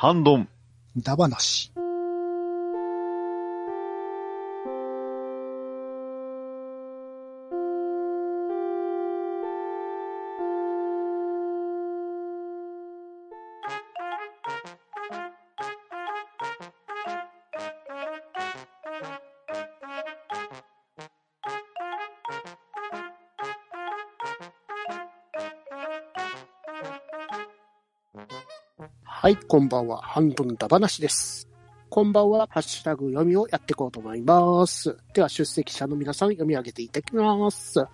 半ドはい、こんばんは。半分だ話です。こんばんは。ハッシュタグ読みをやっていこうと思います。では、出席者の皆さん読み上げていただきます。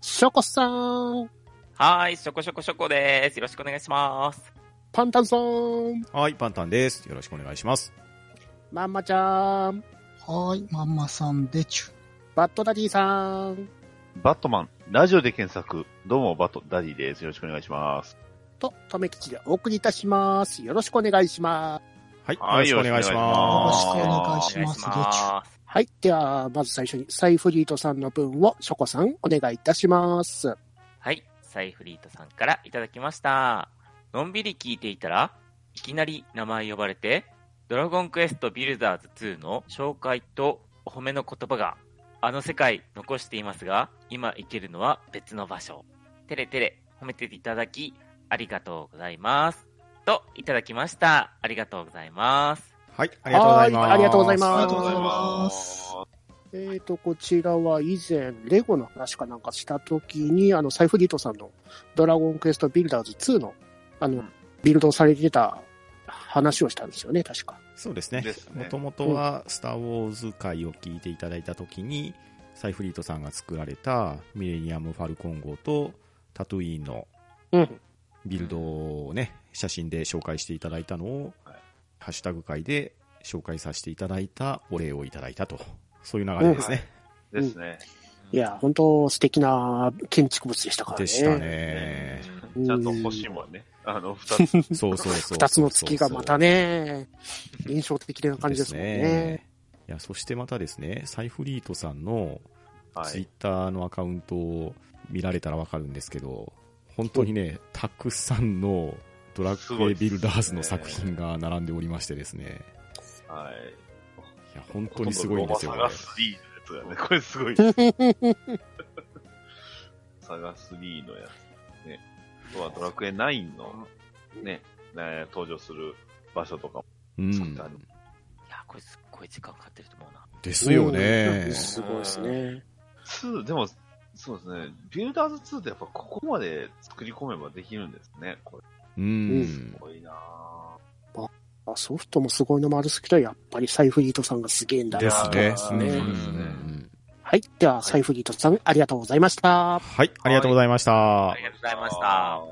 ショコさん、はーい、しょこしょこしょこです。よろしくお願いします。パンタンさん、はい、パンタンです。よろしくお願いします。マンマちゃん、はーい、まんまさんでちゅ。バッドダディさん、バットマン、ラジオで検索。どうも、バットダディです。よろしくお願いします。と、とめきちでお送りいたします。よろしくお願いします。はい、はいよろしくお願いしよろます。しくお願いおします。ます。はい。では、まず最初に、サイフリートさんの分を、ショコさん、お願いいたします。はい、サイフリートさんからいただきました。のんびり聞いていたら、いきなり名前呼ばれて、ドラゴンクエストビルダーズ2の紹介とお褒めの言葉が、あの世界残していますが、今行けるのは別の場所。てれてれ褒めていただき、ありがとうございます。と、いただきました。ありがとうございます。はい、ありがとうございます。はいありがとうございますありがとうございます。えーと、こちらは以前、レゴの話かなんかしたときに、あの、サイフリートさんのドラゴンクエストビルダーズ2の、あの、ビルドされてた話をしたんですよね、確か。そうですねもともとは、スター・ウォーズ会を聞いていただいたときに、サイフリートさんが作られたミレニアム・ファルコン号とタトゥイーンのうん。ビルドをね、写真で紹介していただいたのを、はいハッシュタグ会で紹介させていただいたお礼をいただいたと。そういう流れですね。ですね。いや、本当素敵な建築物でしたからね。でしたね。うんちゃんと星もね、あの、二つ。そうそうそう。二つの月がまたね、印象的な感じですもんね。いや、そしてまたですね、サイフリートさんのツイッはい。ターのアカウントを見られたらわかるんですけど、本当にね、たくさんのドラクエビルダーズの作品が並んでおりましてですね、はい。いや、本当にすごいんですよ、これロマサガ3のやつがね。これすごいです。サガ3のやつ。ね。あとはドラクエ9のね、ね登場する場所とかもうん。作ってある。いや、これすっごい時間かかってると思うな。ですようねん。すごいですね。2、でも、そうですね。ビルダーズ2ってやっぱここまで作り込めばできるんですね。これ。うん。すごいなぁあソフトもすごいのもあるんですけど、やっぱりサイフリートさんがすげえんだなですね。ですねはい。では、サイフリートさん、ありがとうございました。はい、ありがとうございましたあり。がとうございました。あ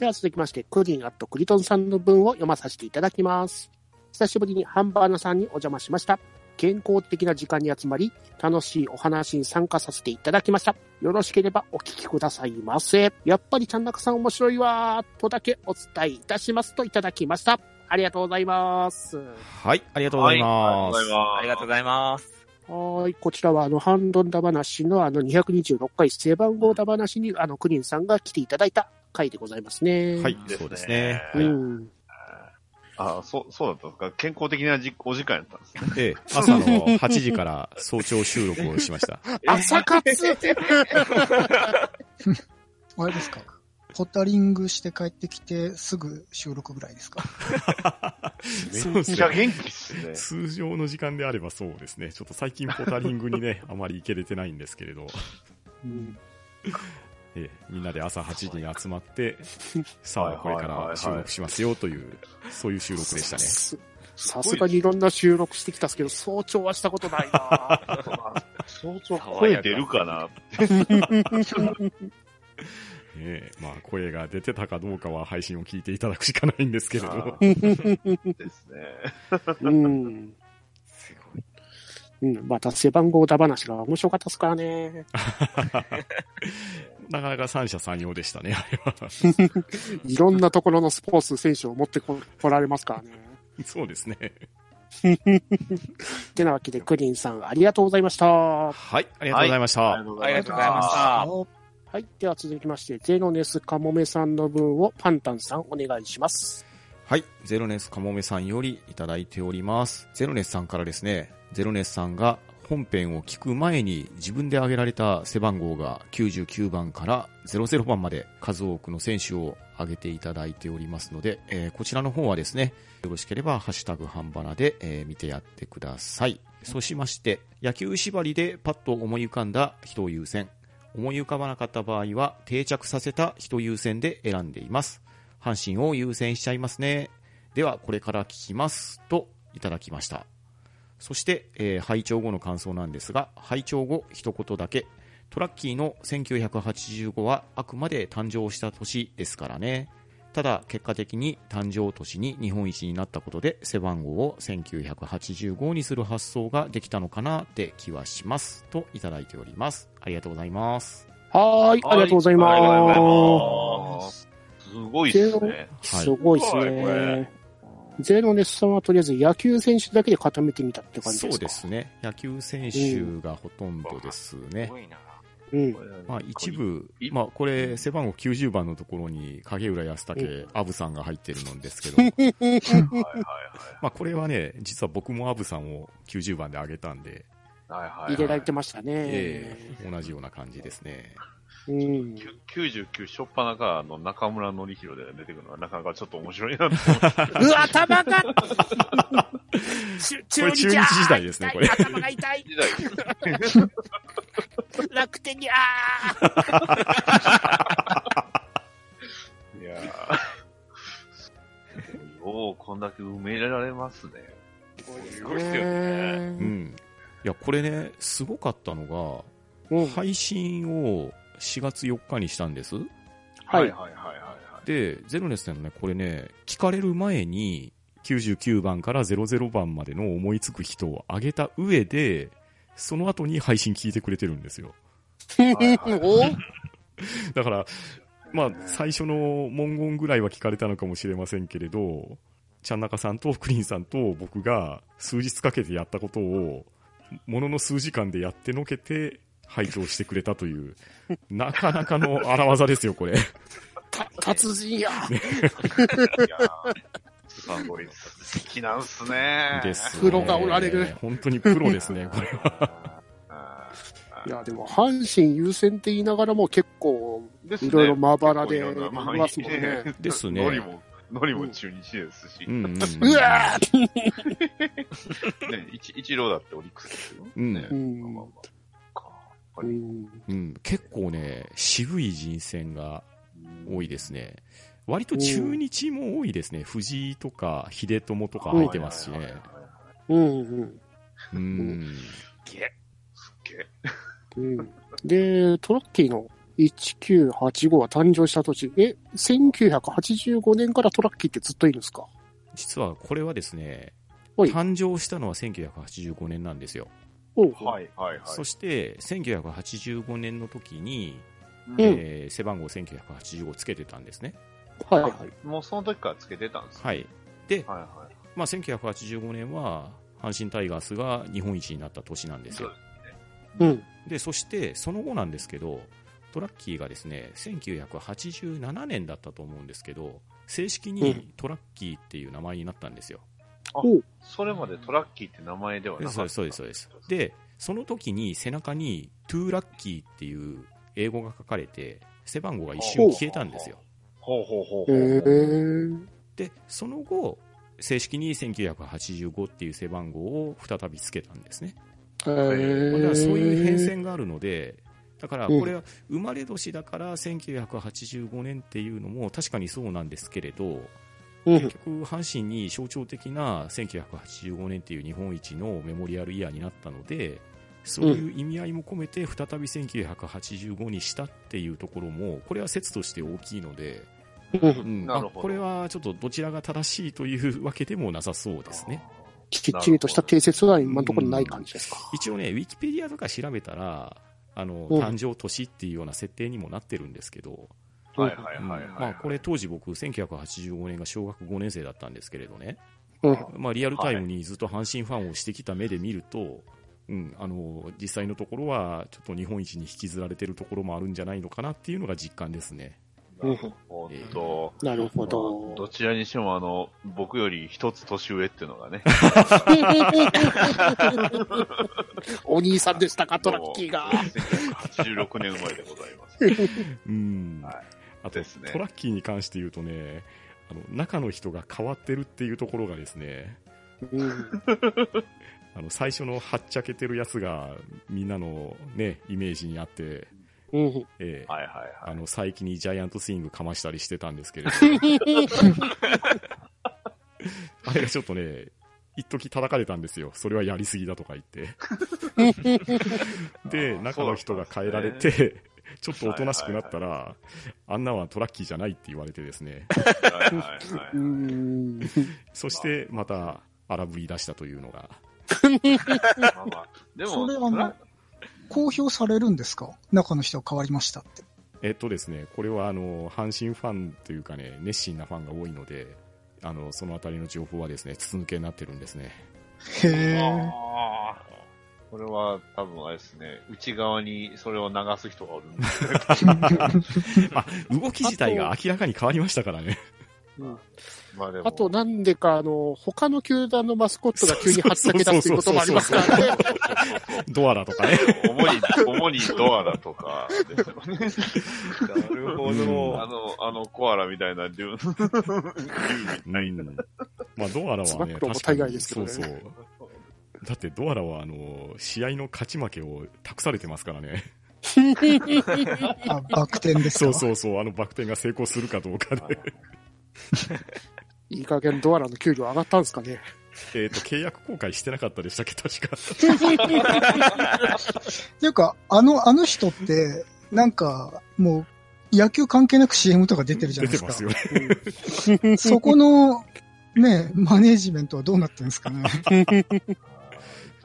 では続きまして、クリンアットクリトンさんの文を読まさせていただきます。久しぶりにハンバーナさんにお邪魔しました。健康的な時間に集まり、楽しいお話に参加させていただきました。よろしければお聞きくださいませ。やっぱりちゃんなかさん面白いわー、とだけお伝えいたしますといただきました。ありがとうございます。はい、ありがとうございはます。ありがとうございます。はい。こちらは、あの、ハンドンダ話の、あの、226回背番号ダ話に、あの、クリンさんが来ていただいた回でございますね。はいそうですね。うはいん。あ、そう、そうだったんですか？健康的なじお時間やったんですね。ええ、朝の8時から早朝収録をしました。朝活？あれですか？ポタリングして帰ってきてすぐ収録ぐらいですか？そうめっちゃ。元気っすね。通常の時間であればそうですね。ちょっと最近ポタリングにね、あまり行けれてないんですけれど、うんええ、みんなで朝8時に集まって、さあこれから収録しますよという、そういう収録でしたね。ささすがにいろんな収録してきたんですけど、早朝はしたことないな相当 声出るかな？え え、まあ声が出てたかどうかは配信を聞いていただくしかないんですけれあど。ーですね。うん。すごい。うん。また背番号だ話が面白かったですからね。なかなか三者三様でしたね、あれは。いろんなところのスポーツ選手を持ってこ来られますからね。そうですね。てなわけで、クリンさん、ありがとうございました。ははい、ありがとうございました。ありがとうごありがとうございました。い。では続きまして、ゼノネスカモメさんの分をパンタンさんお願いします。はい。ゼロネスかもめさんよりいただいております。ゼロネスさんからですね、ゼロネスさんが本編を聞く前に自分で挙げられた背番号が99番から00番まで数多くの選手を挙げていただいておりますので、えーこちらの方はですね、よろしければハッシュタグ半ばなで、えー見てやってください。そうしまして、野球縛りでパッと思い浮かんだ人を優先。思い浮かばなかった場合は定着させた人優先で選んでいます。阪神を優先しちゃいますね。では、これから聞きます。と、いただきました。そして、えー拝聴後の感想なんですが、拝聴後一言だけ。トラッキーの1985はあくまで誕生した年ですからね。ただ、結果的に誕生年に日本一になったことで、背番号を1985にする発想ができたのかなって気はします。と、いただいております。ありがとうございます。はーい、ありがとうございまます。すごいっすね。す。すごいですはいこれね。ゼロネスさんはとりあえず野球選手だけで固めてみたって感じですか？そうですね。野球選手がほとんどですね。うん。まあ一部い、まあこれ背番号90番のところに影浦安武、アブさんが入ってるのですけど、まあこれはね、実は僕もアブさんを90番で上げたんで、はい。はいはいはい入れられてましたね。ええ同じような感じですね。うん。きゅ99初っ端からの中村則弘で出てくるのはなかなかちょっと面白いなって思って。うわ、頭が 中これ中日時代ですねこれ頭が痛い時代楽天に、あーいやーようこんだけ埋められますね。すごいっすよね。うん。いや、これね、すごかったのが、うん。配信を4月4日にしたんです。はいはいはいはいはい。で、ゼロネスさんのね、これね、聞かれる前に、99番から00番までの思いつく人を挙げた上で、その後に配信聞いてくれてるんですよ。おだから、まあ、最初の文言ぐらいは聞かれたのかもしれませんけれど、ちゃんなかさんとクリーンさんと僕が数日かけてやったことを、ものの数時間でやってのけて、拝聴してくれたという、なかなかの荒技ですよ、これ。た達人や。いやーすごい好きなんすね。です、プロがおられる。本当にプロですね、これは。あいや、でも、阪神優先って言いながらも結構、いろいろまばらでいますもんね。ですねノリも、ノリも中日ですし。うんうんわー ね、一一郎だってオリックスですよ。うんねうんまあまあまあかやっぱりうんうん、結構ね、渋い人選が多いですね。割と中日も多いですね。藤井とか秀友とか入ってますしね。うんうんうん。ゲすっげえ。うん。で、トラッキーの1985が誕生した年、え、1985年からトラッキーってずっといるんですか？実はこれはですね、はい誕生したのは1985年なんですよ。はいはいはい。そして、1985年の時に、うんえー背番号1985つけてたんですね。はいはい。もうその時からつけてたんですかはい。で、はいはい。まあ、1985年は、阪神タイガースが日本一になった年なんですよ。うん。で、そして、その後なんですけど、トラッキーがですね、1987年だったと思うんですけど、正式うにトラッキーっていう名前になったんですよ。それまでトラッキーって名前ではなかった。そうです、そうです、そうです。で、その時に背中に、トゥーラッキーっていう英語が書かれて、背番号が一瞬消えたんですよ。ほうほうほうほへう。ー。で、その後、正式に1985っていう背番号を再びつけたんですね。だからそういう変遷があるので、だからうんこれは生まれ年だから1985年っていうのも確かにそうなんですけれど、うん結局、阪神に象徴的な1985年っていう日本一のメモリアルイヤーになったので、そういう意味合いも込めて再び1985にしたっていうところも、これは説として大きいので、うん。うん。なるほど。あこれはちょっとどちらが正しいというわけでもなさそうですね。きっちりとした定説は今のところない感じですか？一応ね、ウィキペディアとか調べたら、あの、うん。誕生年っていうような設定にもなってるんですけど、はいはいうんはいはい。まあこれ当時僕1985年が小学5年生だったんですけれどね、うん。まあリアルタイムにずっと阪神ファンをしてきた目で見ると、うん、あの、実際のところはちょっと日本一に引きずられてるところもあるんじゃないのかなっていうのが実感ですね。うんほんと。なるほまあどど。ちらにしても、あの、僕より一つ年上っていうのがね。お兄さんでしたか、トラッキーが。1986年生まれでございます。うん。はいあと、ねトラッキーに関して言うとね、あの、中の人が変わってるっていうところがですね、うん あの、最初のはっちゃけてるやつが、みんなのね、イメージにあって、うんえ。あの、佐伯にジャイアントスイングかましたりしてたんですけれど、あれがちょっとね、一時叩かれたんですよ。それはやりすぎだとか言って。で、中の人が変えられて、ちょっとおとなしくなったら、あんなはトラッキーじゃないって言われてですね。はいはいはうい。んそして、また、荒ぶり出したというのが。まあまあでも、それあのトラ公表されるんですか？中の人が変わりましたって。えっとですね、これはあの、阪神ファンというかね、熱心なファンが多いので、あの、そのあたりの情報はですね、筒抜けになってるんですね。へえ。これは多分あれですね、内側にそれを流す人がおるんで 動き自体が明らかに変わりましたからね。うんまあでも。あと、なんでか、あの、他の球団のマスコットが急にはっちゃけたっていうこともありますからね。ドアラとかね。主に、主にドアラとかですよね。なるほうんど。あの、あのコアラみたいなまあ、ドアラはね、確かにそうそう。だってドアラは、あの、試合の勝ち負けを託されてますからね。あ、バク転ですか？そうそうそう、あのバク転が成功するかどうかで。いい加減ドアラの給料上がったんですかね？えっと、契約更改してなかったでしたっけ、確か。っていうか、あの、あの人って、なんか、もう、野球関係なく CM とか出てるじゃないですか。出てますよね。そこの、ね、マネージメントはどうなってるんですかね？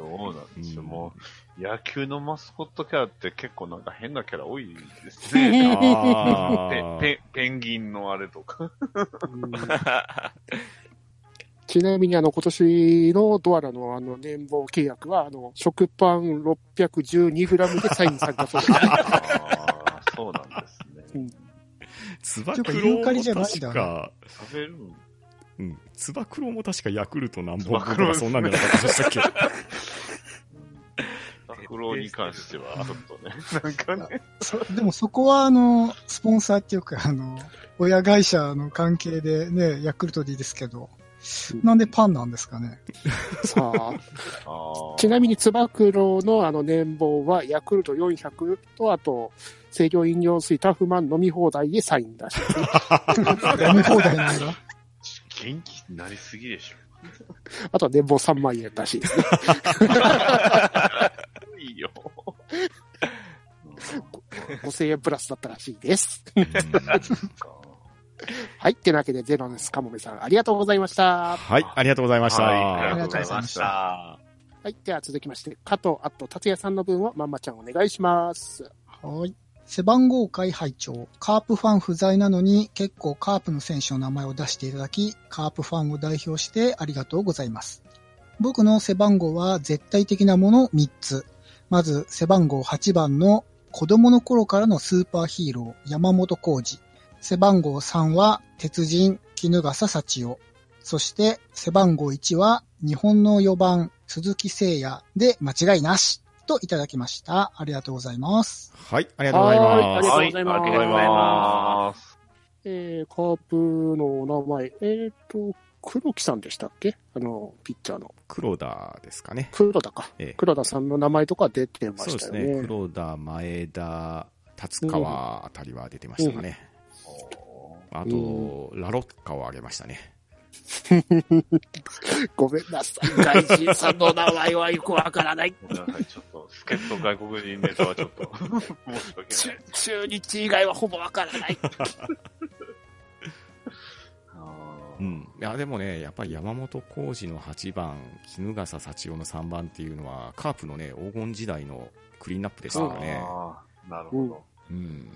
どうなんでしょう。うんもう、野球のマスコットキャラって結構なんか変なキャラ多いですね。あーペペペンギンのあれとか。う んちなみに、あの、今年のドアラのあの年俸契約は、あの、食パン 612g でサインされたそうです。そうなんですね。つば九郎もじゃない確か、食べるんうん。つば九郎も確かヤクルト何本分とかそんなんじゃなかったでしたっけ？拓郎に関しては、ちょっとね、なんかね、そでもそこは、あの、スポンサーっていうか、あの、親会社の関係でね、ヤクルトでいいですけど、なんでパンなんですかね？さあ、ちなみに、つば九郎のあの年俸は、ヤクルト400と、あと、清涼飲料水タフマン飲み放題でサインだし。飲み放題なんだ。元気になりすぎでしょ。あとは年俸3万円らしいですね。いいよ。5000円プラスだったらしいです。うんはい。ってなわけで、ゼロネスカモメさん、ありがとうございました。はい、ありがとうございました。はい、あありりがとうございました。はい。では続きまして、加藤あと達也さんの分をまんまちゃんお願いします。はい。背番号会拝聴カープファン不在なのに結構カープの選手の名前を出していただき、カープファンを代表してありがとうございます。僕の背番号は絶対的なもの3つ。まず背番号8番の子供の頃からのスーパーヒーロー山本浩二。背番号3は鉄人絹笠幸男。そして背番号1は日本の4番鈴木誠也で間違いなしといただきました。ありがとうございます。はい、ありがとうございます。りがとうございますはありがとうございます。えー、カープのお名前、えっ、と、黒木さんでしたっけ？あの、ピッチャーの。黒田ですかね。黒田か。ええ黒田さんの名前とか出てまそうですしたよね。ね。黒田、前田、達川あたりは出てましたかね。あと、ラロッカを挙げましたね。ごめんなさい。外人さんの名前はよくわからない。ごめんなさい、ちょっと、助っ人外国人ネタはちょっと、申し訳中ない。中日以外はほぼわからない。うん。いや、でもね、やっぱり山本浩二の8番、衣笠幸男の3番っていうのは、カープのね、黄金時代のクリーンナップでしたからね。なるほど。うん。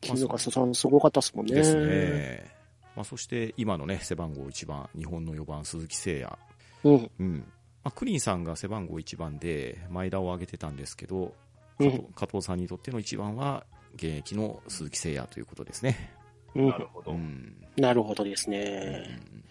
絹笠さんすごかったっすもんね。ですね。まあ、そして、今のね、背番号1番、日本の4番、鈴木誠也。うん。うん。まあ、クリーンさんが背番号1番で、前田を挙げてたんですけど、うん加藤加藤さんにとっての1番は、現役の鈴木誠也ということですね。うんなるほど。うん。なるほどですうね。ん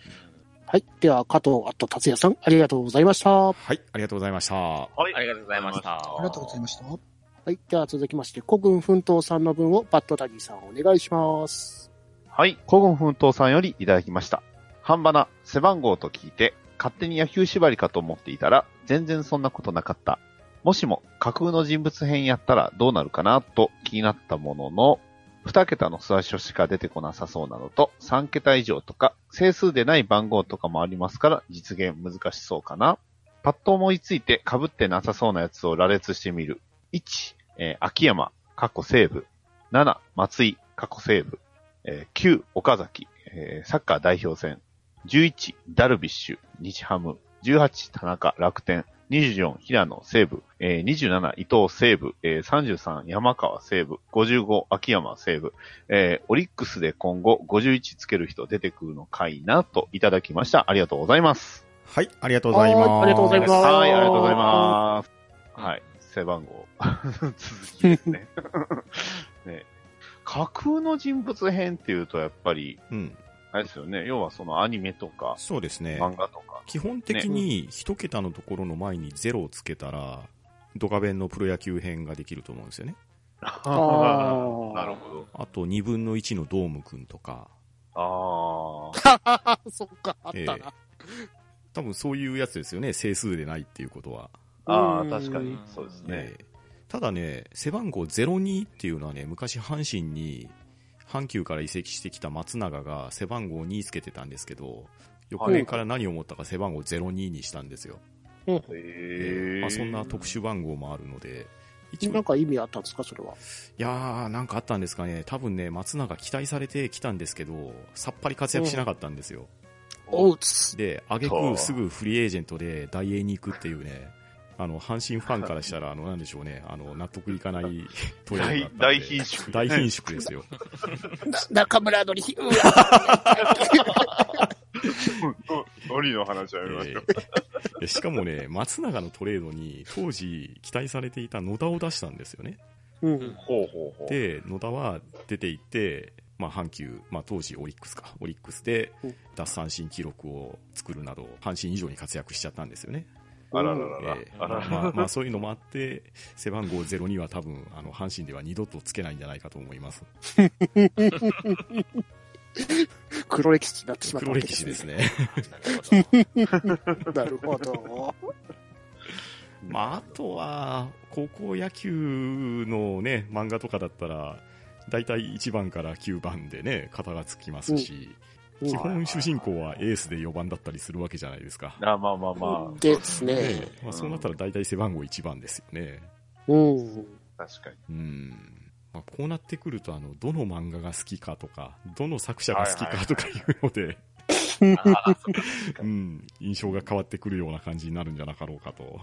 はい。では、加藤あと達也さん、ありがとうございました。ははい、ありがとうございました。はいありがとうございましたありがとうございました。い。では、続きまして、古軍奮闘さんの分をバッドダディさんお願いします。はい。古言奮闘さんよりいただきました。半ばな、背番号と聞いて、勝手に野球縛りかと思っていたら、全然そんなことなかった。もしも架空の人物編やったらどうなるかなと気になったものの、2桁の数字しか出てこなさそうなのと、3桁以上とか、整数でない番号とかもありますから、実現難しそうかな。パッと思いついて被ってなさそうなやつを羅列してみる。1、えー秋山、過去西武。7、松井、過去西武。えー9、岡崎、えーサッカー代表戦。11、ダルビッシュ、日ハム。18、田中、楽天。24、平野、西武。えー27、伊藤、西武。えー33、山川、西武。55、秋山、西武。えーオリックスで今後51つける人出てくるのかいなといただきました。ありがとうございます。はい、ありがとうございます。はいありがとうございますはい、ありがとうございます。はい、背番号、続きですね。ね架空の人物編っていうと、やっぱり、うん、あれですよね。要はそのアニメとか、そうですね。漫画とか。基本的に一桁のところの前にゼロをつけたら、ドカベンのプロ野球編ができると思うんですよね。あー なるほど。あと2分の1のドームくんとか、ああ。そっか、あったな。多分そういうやつですよね、整数でないっていうことは。ああ、うん確かに。そうですね。ええただね、背番号02っていうのはね、昔阪神に、阪急から移籍してきた松永が背番号2つけてたんですけど、翌年から何を思ったか背番号02にしたんですよ。へえ。まあ、そんな特殊番号もあるので、一応、なんか意味あったんですか、それは？いやー、なんかあったんですかね、多分ね、松永期待されてきたんですけど、さっぱり活躍しなかったんですよ。おうつ。で、あげくすぐフリーエージェントで大英に行くっていうね、あの、阪神ファンからしたら、あの、なんでしょうね、あの、納得いかない トレードだったんで大大貧縮大貧縮ですよ。中村のり、うわノリの話はやめましょう。えーしかもね、松永のトレードに当時期待されていた野田を出したんですよね。うん。ほうほうほう。で、野田は出ていって、まあ、阪急、まあ、当時オリックスか、オリックスでうん奪三振記録を作るなど、阪神以上に活躍しちゃったんですよね。あららららえ。ーあららまあ、まあ、そういうのもあって、背番号02は多分、あの、阪神では二度とつけないんじゃないかと思います。黒歴史になってしまった黒わけ歴史ですね。ね。なるほど。まあ、あとは、高校野球のね、漫画とかだったら、だいたい1番から9番でね、型がつきますし、うん基本主人公はエースで4番だったりするわけじゃないですか。あまあまあまあ。ですね。ええまあ、そうなったら大体背番号1番ですよね。うん。確かに。うん。まあ、こうなってくると、あの、どの漫画が好きかとか、どの作者が好きかとかいうので、うん、印象が変わってくるような感じになるんじゃなかろうかと。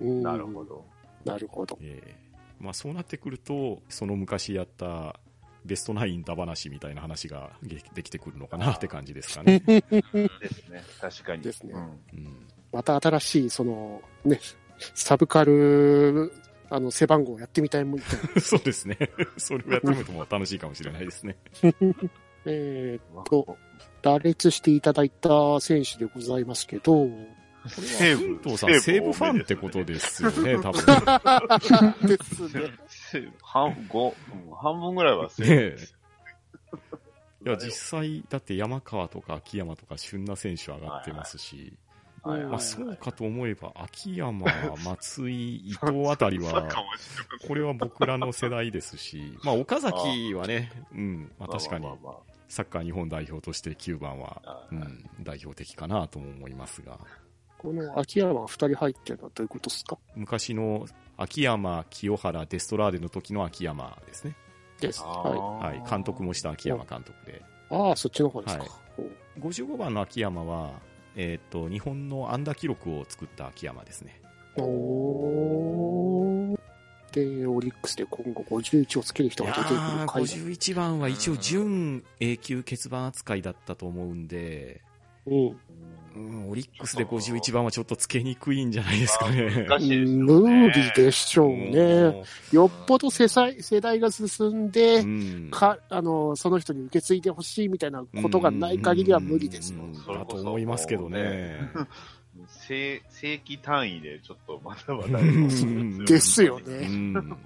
うんなるほ。ど。なるほど。ええまあ、そうなってくると、その昔やったベストナインだ話みたいな話がで できてくるのかなって感じですかね。ですね。確かに。ですねうんうん、また新しい、その、ね、サブカル、あの、背番号やってみたいもんみたいな。そうですね。それをやってみるとも楽しいかもしれないですね。えーっと、羅列していただいた選手でございますけど、西武奮闘さん、西武ファンってことですよね、多分。ですね。半、五、うん半分ぐらいは西武です。いや、実際、だって山川とか秋山とか旬な選手上がってますし、はい。はい。まあそうかと思えば、秋山、松井、伊藤あたりは、これは僕らの世代ですし、まあ岡崎はね、うん、まあ確かにサッカー日本代表として9番は、うん、代表的かなとも思いますが、この秋山が二人入ってるのはどういうことですか？昔の秋山、清原、デストラーデの時の秋山ですね。です。あはーはい、監督もした秋山監督で。い。ああ、そっちの方ですか。はい55番の秋山は、えっ、と、日本の安打記録を作った秋山ですね。おーで、オリックスで今後51をつける人が出てくるー回51番は一応準永久欠番扱いだったと思うんで、うん。うん、オリックスで51番はちょっとつけにくいんじゃないですかね。難しいですよね。無理でしょうね。よっぽど世代世代が進んで、うんか、あの、その人に受け継いでほしいみたいなことがない限りは無理ですよだと思いますけどね。正正規単位でちょっとまだまだうんですようね。ん。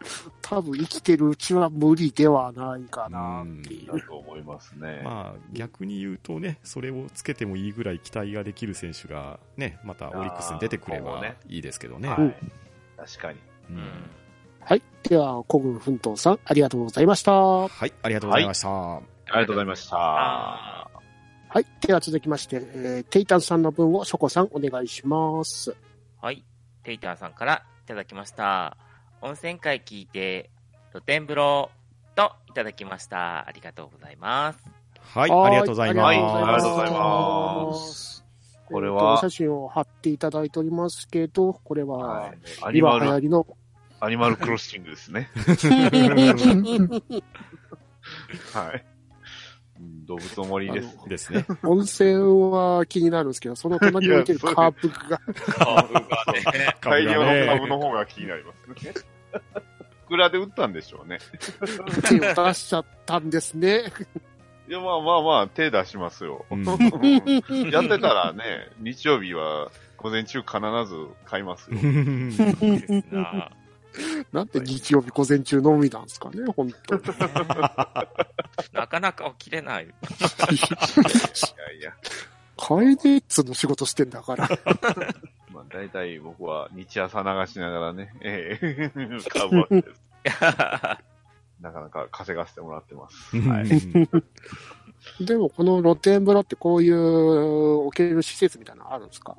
多分生きてるうちは無理ではないかなっていう。だと思いますね。まあ、逆に言うとね、それをつけてもいいぐらい期待ができる選手がね、またオリックスに出てくればいいですけどね。はい。確かに。うんはい。では、古軍奮闘さん、ありがとうございました。ははい、ありがとうございました。ありがとうございました。あい。では続きまして、えーテイタンさんの分をショコさんお願いします。はい。テイターさんからいただきました。温泉会聞いて、露天風呂といただきました。ありがとうございます。はい、ありがとうございます。はいありがとうございます。これえーとはお写真を貼っていただいておりますけど、これは、はいアニ今マル、流行りの、アニマルクロッシングですね。はい。うん動物の森です。ですね。温泉は気になるんですけど、その隣に置いてるカープが、株がね。大量の株の方が気になりますね。いくらで売ったんでしょうね。手を出しちゃったんですね。いや、まあまあまあ、手出しますよ。うんやってたらね、日曜日は午前中必ず買いますよ。ですな。なんで日曜日午前中のみなんですかね、本当に。なかなか起きれない。いやいや、カエネッツの仕事してんだから。まあ大体僕は日朝流しながらね、ええ買うわけです。なかなか稼がせてもらってます。はい。でも、この露天風呂ってこういう置ける施設みたいなのあるんですか？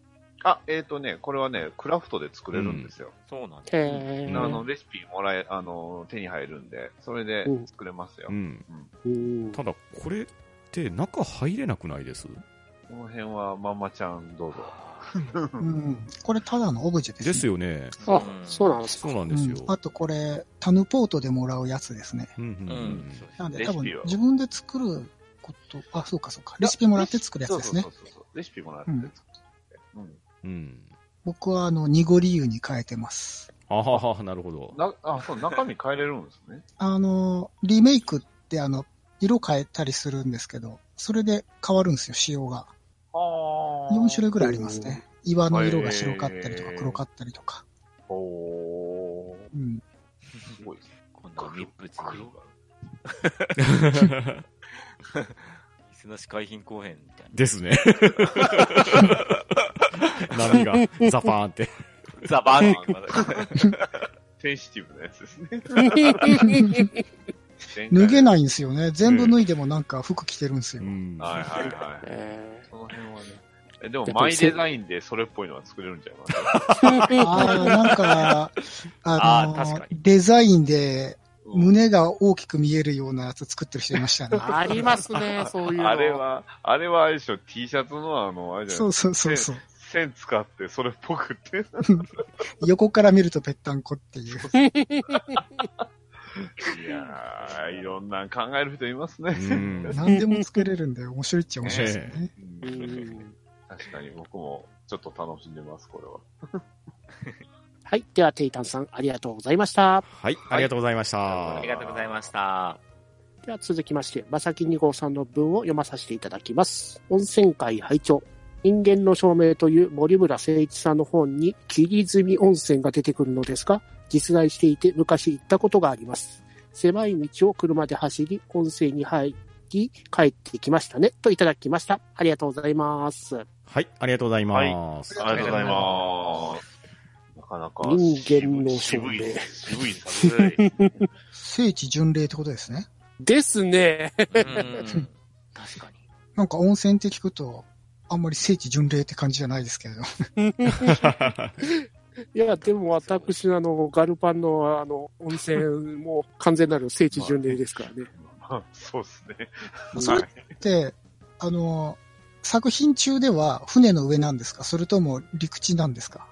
あ、えっ、とね、これはね、クラフトで作れるんですよ。そうなんです。へあの、レシピもらえ、あの、手に入るんで、それで作れますよ。うんうん。ただ、これって中入れなくないです？この辺はまんまちゃんどうぞ。うんこれただのオブジェです、ね。ですよね。あ、そうなんですか。そうなんですよ。うんあとこれ、タヌポートでもらうやつですね。うんうんうなんで多分自分で作ること、あ、そうかそうか。レシピもらって作るやつですねそう。そうそうそう。レシピもらって作って。うん。うん。僕はあの、濁り湯に変えてます。あはは、なるほど。なあ、そう、中身変えれるんですね。あの、リメイクってあの、色変えたりするんですけど、それで変わるんですよ、仕様が。ああ。4種類ぐらいありますね。岩の色が白かったりとか黒かったりとか。おー。うん。すごい ですね。今度は密物黒にが。椅子の市海浜公園みたいですね。波がザパーンって。な。ザバーンっていきます。センシティブなやつですね。脱げい。ないんですよね。全部脱いでもなんか服着てるんですよ。うんはいはいはい。えその辺はね。え、でも、マイデザインでそれっぽいのは作れるんちゃいますああ、なんか、あの デザインでうん胸が大きく見えるようなやつ作ってる人いましたね。ありますね、そういうの。あれは、あれはあれでしょ、T シャツのあの、あれじゃないそうそうそうそう。線使ってそれっぽくって。横から見るとぺったんこっていう。いやー、いろんな考える人いますね。うん 何でも作れるんで面白いっちゃ面白いですよね。ううんん確かに僕もちょっと楽しんでます、これは。はい。では、テイタンさん、ありがとうございました。はい、ありがとうございました。ありがとうございました。では続きまして、まさき2号さんの文を読まさせていただきます。温泉会拝聴人間の証明という森村誠一さんの本に霧積温泉が出てくるのですが、実在していて昔行ったことがあります。狭い道を車で走り、温泉に入り、帰ってきましたね。といただきました。ありがとうございます。はい、ありがとうございます。ありがとうございます。なかなか人間の証明渋い、渋いサブレイ聖地巡礼ってことですね。ですね。うん。確かに。なんか温泉って聞くと、あんまり聖地巡礼って感じじゃないですけれど。いや、でも私、あの、ガルパンの、あの、温泉も完全なる聖地巡礼ですからね。そうですね。それで、あの、作品中では船の上なんですか？それとも陸地なんですか？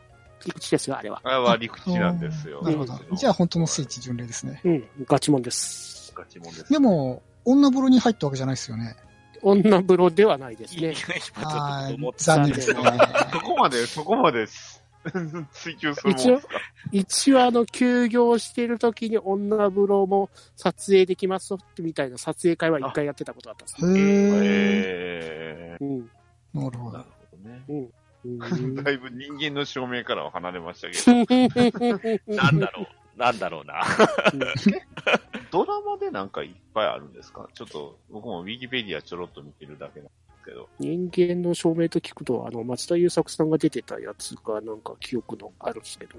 陸地ですよ、あれは。あれは陸地なんですよ。なるほど。じゃあ本当の聖地巡礼ですね。うん、ガチモンです。ガチモンです。でも、女風呂に入ったわけじゃないですよね。女風呂ではないですね。残念ですね。そこまで、そこまで 追求するもん一応一応あの、休業してる時に女風呂も撮影できますよみたいな撮影会は一回やってたことがあったんですへよ。え。えうん。なるほー、などる。ほどね。うん だいぶ人間の証明からは離れましたけど、なんだろう。なんだろうな。ドラマでなんかいっぱいあるんですか？ちょっと、僕もウィキペディアちょろっと見てるだけなんですけど。人間の証明と聞くと、あの、松田優作さんが出てたやつがなんか記憶のあるんですけど、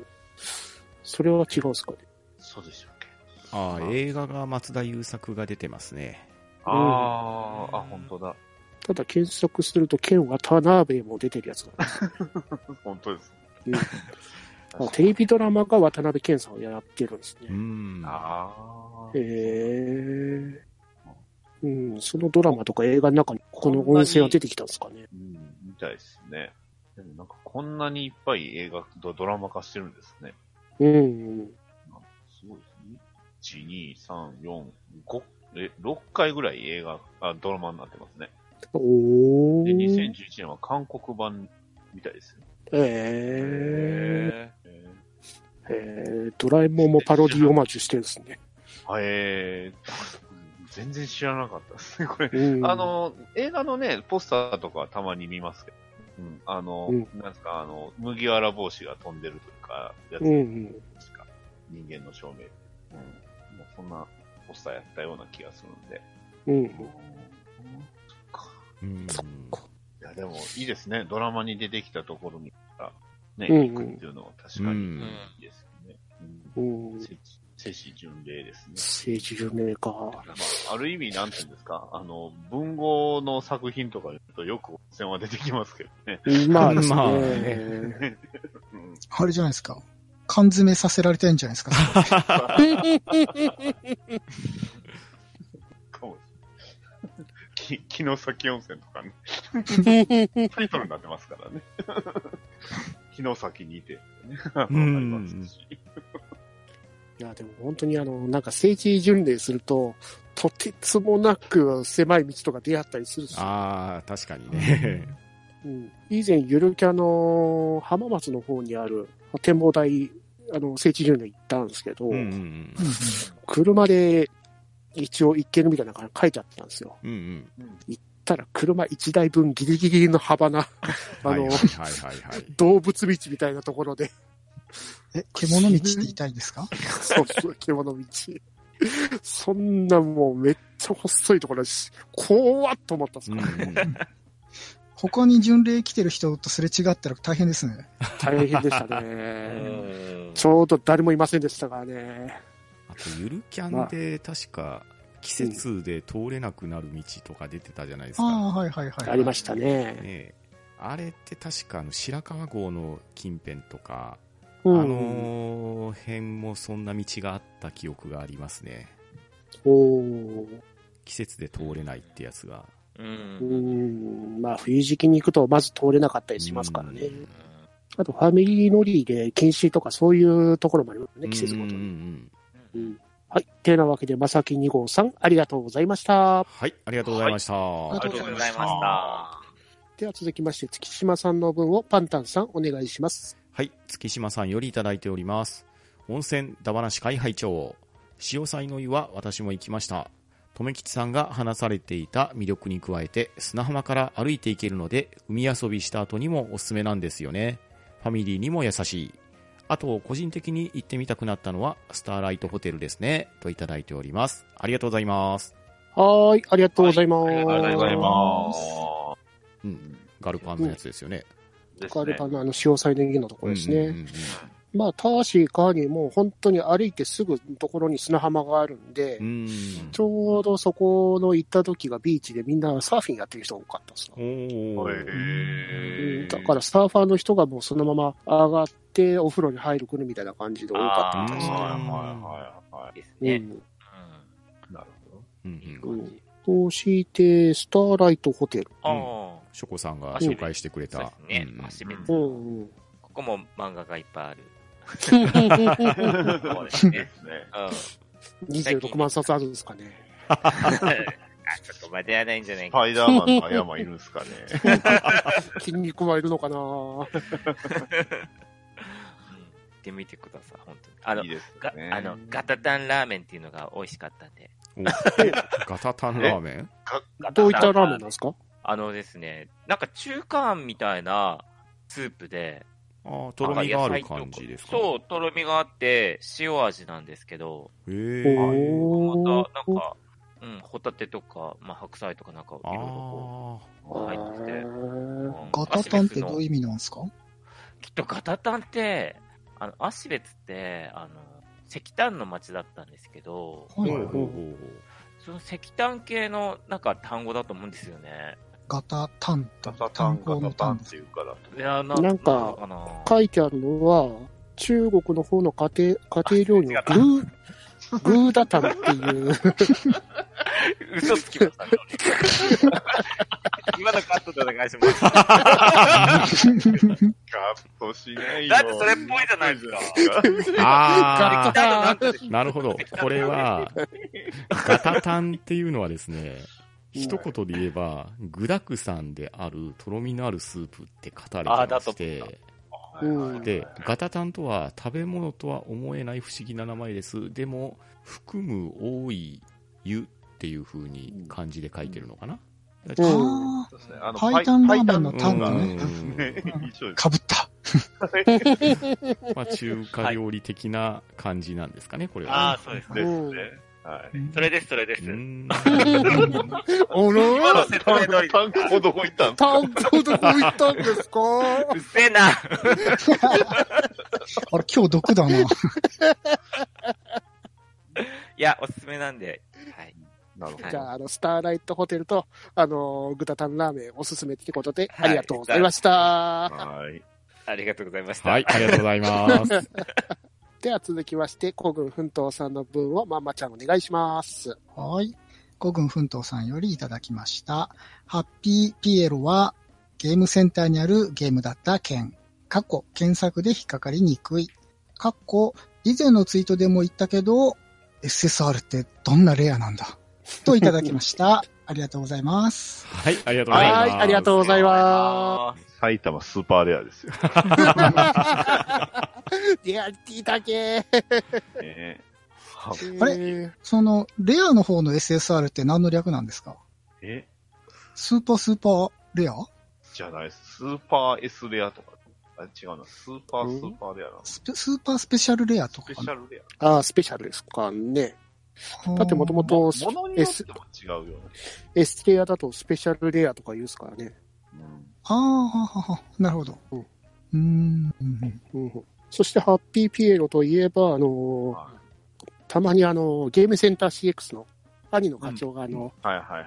それは違うんですかね？そうでしょうけ？ああ、映画が松田優作が出てますね。あー、あ、本当だ。ただ検索すると、剣渡辺も出てるやつがあるんです。本当です。うんあテレビドラマが渡辺謙さんをやってるんですうね。ん。あへー。え。うん、そのドラマとか映画の中にこの音声が出てきたんですかね。うん、みたいですね。でもなんかこんなにいっぱい映画とドラマ化してるんですね。うん。すごいですね。1、2、3、4、5、え、6回ぐらい映画、あ、ドラマになってますね。で、おー。2011年は韓国版みたいですよ。ええー、えー、ドラえもんもパロディオマージュしてるんですね。ー、えー、全然知らなかったですね、これ。うん、あ、の、映画のね、ポスターとかはたまに見ますけど、うん、あの、うんなんですか、あの、麦わら帽子が飛んでるというか、やつうんうん。ですか、人間の証明。うん。もうそんなポスターやったような気がするんで。うん。うんそっか。うん。いや、でもいいですね。ドラマに出てきたところに、ね、うんうん行くっていうのは確かにうんいいです。うんうん。聖地聖地巡礼ですね。政治有名か。まあ、ある意味、なんていうんですか、あの、文豪の作品とか言うとよく温泉は出てきますけどね。まあですまあね。うんあれじゃないですか。缶詰させられてんじゃないですか。かもしれない。き、城崎温泉とかね、タイトルになってますからね。城崎にいて、ね、あうんのありますし。いや、でも本当にあの、なんか政治巡礼すると、とてつもなく狭い道とか出会ったりするし、ああ、確かにね。うん、以前ゆるキャの浜松の方にある展望台、あの、聖地巡礼行ったんですけど、うんうんうん車で一応行けるみたいなのが書いてあったんですよ。うん。うんたら車1台分ギリギリの幅な、うん。あの、はいはいはいはい。動物道みたいなところで、え、獣道って言いたいんですか？そうそう、獣道。そんなもうめっちゃ細いところだし、怖っと思ったんですうんか？ら、うん他に巡礼来てる人とすれ違ったら大変ですね。大変でしたうね。んちょうど誰もいませんでしたからね。あと、ゆるキャンで確か、季節で通れなくなる道とか出てたじゃないですか。ああ、はいはいはい。ありましたね。ねえあれって確かあの白川郷の近辺とか、うんあの辺もそんな道があった記憶がありますね。おー季節で通れないってやつが。う。うんん。まあ、冬時期に行くとまず通れなかったりしますからねうん。あと、ファミリー乗りで禁止とかそういうところもありますね、季節ごとうんうに。んうんうん。はい。てなわけで、まさき2号さん、ありがとうございました。はい、ありがとうございました。はいありがとうございました。では続きまして、月島さんの分をパンタンさん、お願いします。はい、月島さんよりいただいております。温泉だ話会拝長潮祭の湯は私も行きました。留吉さんが話されていた魅力に加えて砂浜から歩いて行けるので海遊びした後にもおすすめなんですよね。ファミリーにも優しい。あと、個人的に行ってみたくなったのはスターライトホテルですね。といただいております。ありがとうございます。はーい、ありがとうございます。ありがとうございます。うん。ガルパンのやつですよね。ですねガルパ。のあの、潮騒の家のところですね。うんうんうんまあ、確かにもう本当に歩いてすぐのところに砂浜があるんで、うん。うんちょうどそこの行った時がビーチでみんなサーフィンやってる人が多かったんですよ。おーへーだからサーファーの人がもうそのまま上がってお風呂に入るくるみたいな感じで多かったみたいですね。はいはいはいはい。うですね。んなるほど。うんうんうんそして、スターライトホテル。あショコさんが紹介してくれあ、そうたです。ねうん。初めてう。んうん。ここも漫画がいっぱいある。う そうですね。ですね。うん。26万冊あるんですかね。あ、そこまではないんじゃないスか。パイダーマンのアヤマいるんすかね。筋肉はいるのかなってみてください、本当に。あのいい、ですがね。あの、ガタタンラーメンっていうのが美味しかったんで。おガタタンラーメンどういったラーメンなんですか？あのですね、なんか中華庵みたいなスープで、ああ、とろみがある感じですかそう、とろみがあって、塩味なんですけど、へまーた、なんか、うん、ホタテとか、まあ、白菜とかなんか、いろいろこあう、入ってて。うんガタタンってどういう意味なんですか？きっとガタタンって、あの、アシベツって、あの、石炭の町だったんですけど、あ。はいその石炭系のなんか単語だと思うんですよね。ガタタンとガタタンガタタンっていうから。いや、ななんか書いてあるのは、中国の方の家庭、家庭料理のグー、グーダタンっていう、嘘つきましたね。今のカットでお願いします。カットしないよ。だってそれっぽいじゃないですか。あガタなんかあ、なるほど。これは、ガタタンっていうのはですね、一言で言えば、具沢山である、とろみのあるスープって語られてましてで、ガタタンとは食べ物とは思えない不思議な名前です。でも、含む多い湯っていう風に漢字で書いてるのかな、うん。あそうですねあのパイタンラーメンのタンだねかぶった。まあ、中華料理的な感じなんですかね、これあはあ、そうです。ですね。はい。それです、それです。うーんおろ 今の説明通り。タンコどこ行ったんタンクどこ行ったんですか？うっせえな。あれ、今日毒だな。いや、おすすめなんで。はい。なるほど。じゃあ、あの、スターライトホテルと、あの、グタタンラーメンおすすめってことで、はいありがとうございました。はい。ありがとうございました。はい、ありがとうございます。では続きまして、古軍奮闘さんの分をまんまちゃんお願いします。はい。五軍奮闘さんよりいただきました。ハッピーピエロはゲームセンターにあるゲームだった件。過去、検索で引っかかりにくい。過去、以前のツイートでも言ったけど、SSR ってどんなレアなんだといただきました。ありがとうございます。はい、ありがとうございます。はい、ありがとうございま埼玉スーパーレアですよ。す。リアリティだけ。ねはあれ？その、レアの方の SSR って何の略なんですか？え？スーパースーパーレア？じゃないです。スーパー S レアとか。あ違うな。スーパースーパーレアなの。ススペスーパースペシャルレアとか？ペかなシャルレああ、スペシャルですかね。だってもともア。とものによっても違うよね。S レアだとスペシャルレアとか言うですからね。うんああ、なるほど。うん。うんうん、そして、ハッピーピエロといえば、あのーはたまにあの、ゲームセンター CX の兄の課長があの、はいはいは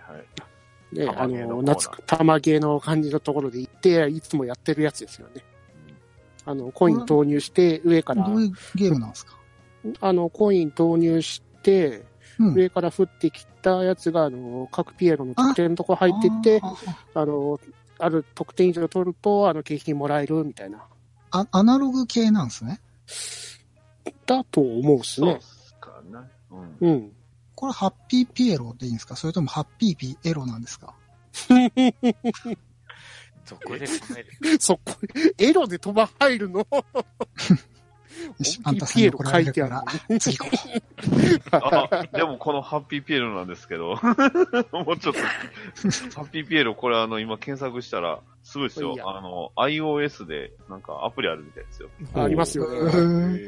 い。ね、あの夏、玉芸の感じのところで行って、いつもやってるやつですよね。あの、コイン投入して、上からど、ういうゲームなんですか？あの、コイン投入して、うん。上から降ってきたやつが、あの、各ピエロの得点のとこ入ってって、あの、ある得点以上取ると、あの、景品もらえるみたいな。あアナログ系なんですね。だと思うっすねそうっ。すかね。うん。うん。これハッピーピエロでいいんですか？それともハッピーピエロなんですか？そこで止める？そこ、エロで飛ば入るの？あ大きいんたさんに怒られるから。ピエロ、次行こでもこのハッピーピエロなんですけど、もうちょっと、ハッピーピエロ、これあの、今検索したら、すごいですよ。あの、iOS で、なんかアプリあるみたいですよ。ありますようね。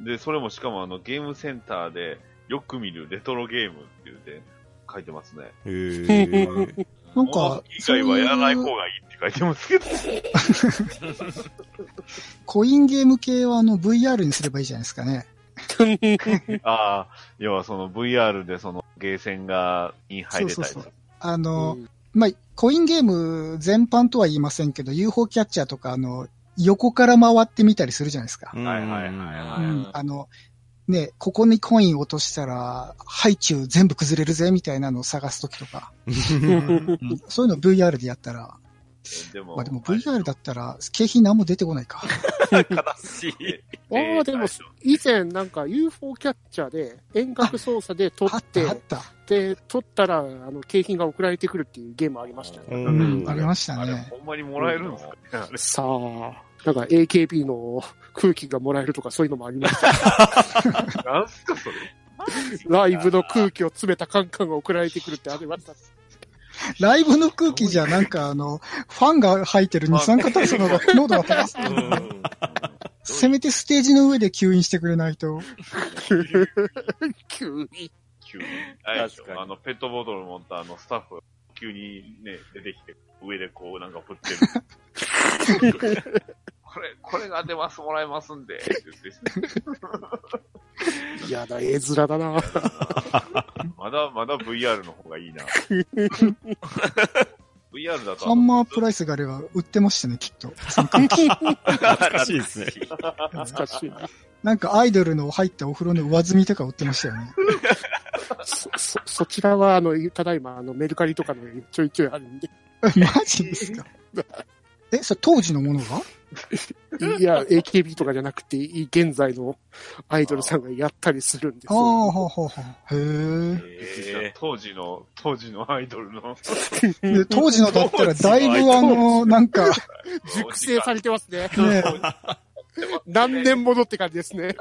で、それもしかもあの、ゲームセンターでよく見るレトロゲームって言って書いてますね。なんか物以外はやらない方がいい書いてますけど。コインゲーム系はあの VR にすればいいじゃないですかね。ああ、要はその VR でそのゲーセンが、に入れたり。そうそうあの、うんまあ、コインゲーム全般とは言いませんけど、UFO キャッチャーとかあの、横から回ってみたりするじゃないですか。はいはいはいはいうんあの、ね、ここにコイン落としたら、ハイチュウ全部崩れるぜみたいなのを探すときとか、そういうの VR でやったらでも、まあでも VR だったら、景品何も出てこないか。悲しい。ああ、でも、以前なんか UFO キャッチャーで遠隔操作で撮あっって。で、撮ったら、あの、景品が送られてくるっていうゲームありましたね。うん、ありましたあれ、ね。ほんまにもらえるんですかねあれさあ、なんか AKB の空気がもらえるとかそういうのもありました。なんすか、それ。ライブの空気を詰めたカンカンが送られてくるってありました。ライブの空気じゃ、なんかあの、ファンが吐いてる二酸化炭素の方が濃度が高すせめてステージの上で吸引してくれないと。急に。急に。あれでしょ確かにあの、ペットボトル持ったあの、スタッフが急にね、出てきて、上でこう、なんか振ってる。これ、これが出ます、もらえますんで、やだ、絵面だな。まだ、まだ VR の方がいいな。VR だと。ハンマープライスがあれば売ってましたね、きっと。懐かしいですね懐かしいな。なんかアイドルの入ったお風呂の上積みとか売ってましたよね。そ、そ、そちらは、あの、ただいま、あの、メルカリとかでちょいちょいあるんで。マジですか？え、それ当時のものが？いや、AKB とかじゃなくて、現在のアイドルさんがやったりするんですああ、よ。はあはあはあ。へえー当時の、当時のアイドルの。当時のだったらだいぶあの、なんか、熟成されてますね。ね何年ものって感じですね。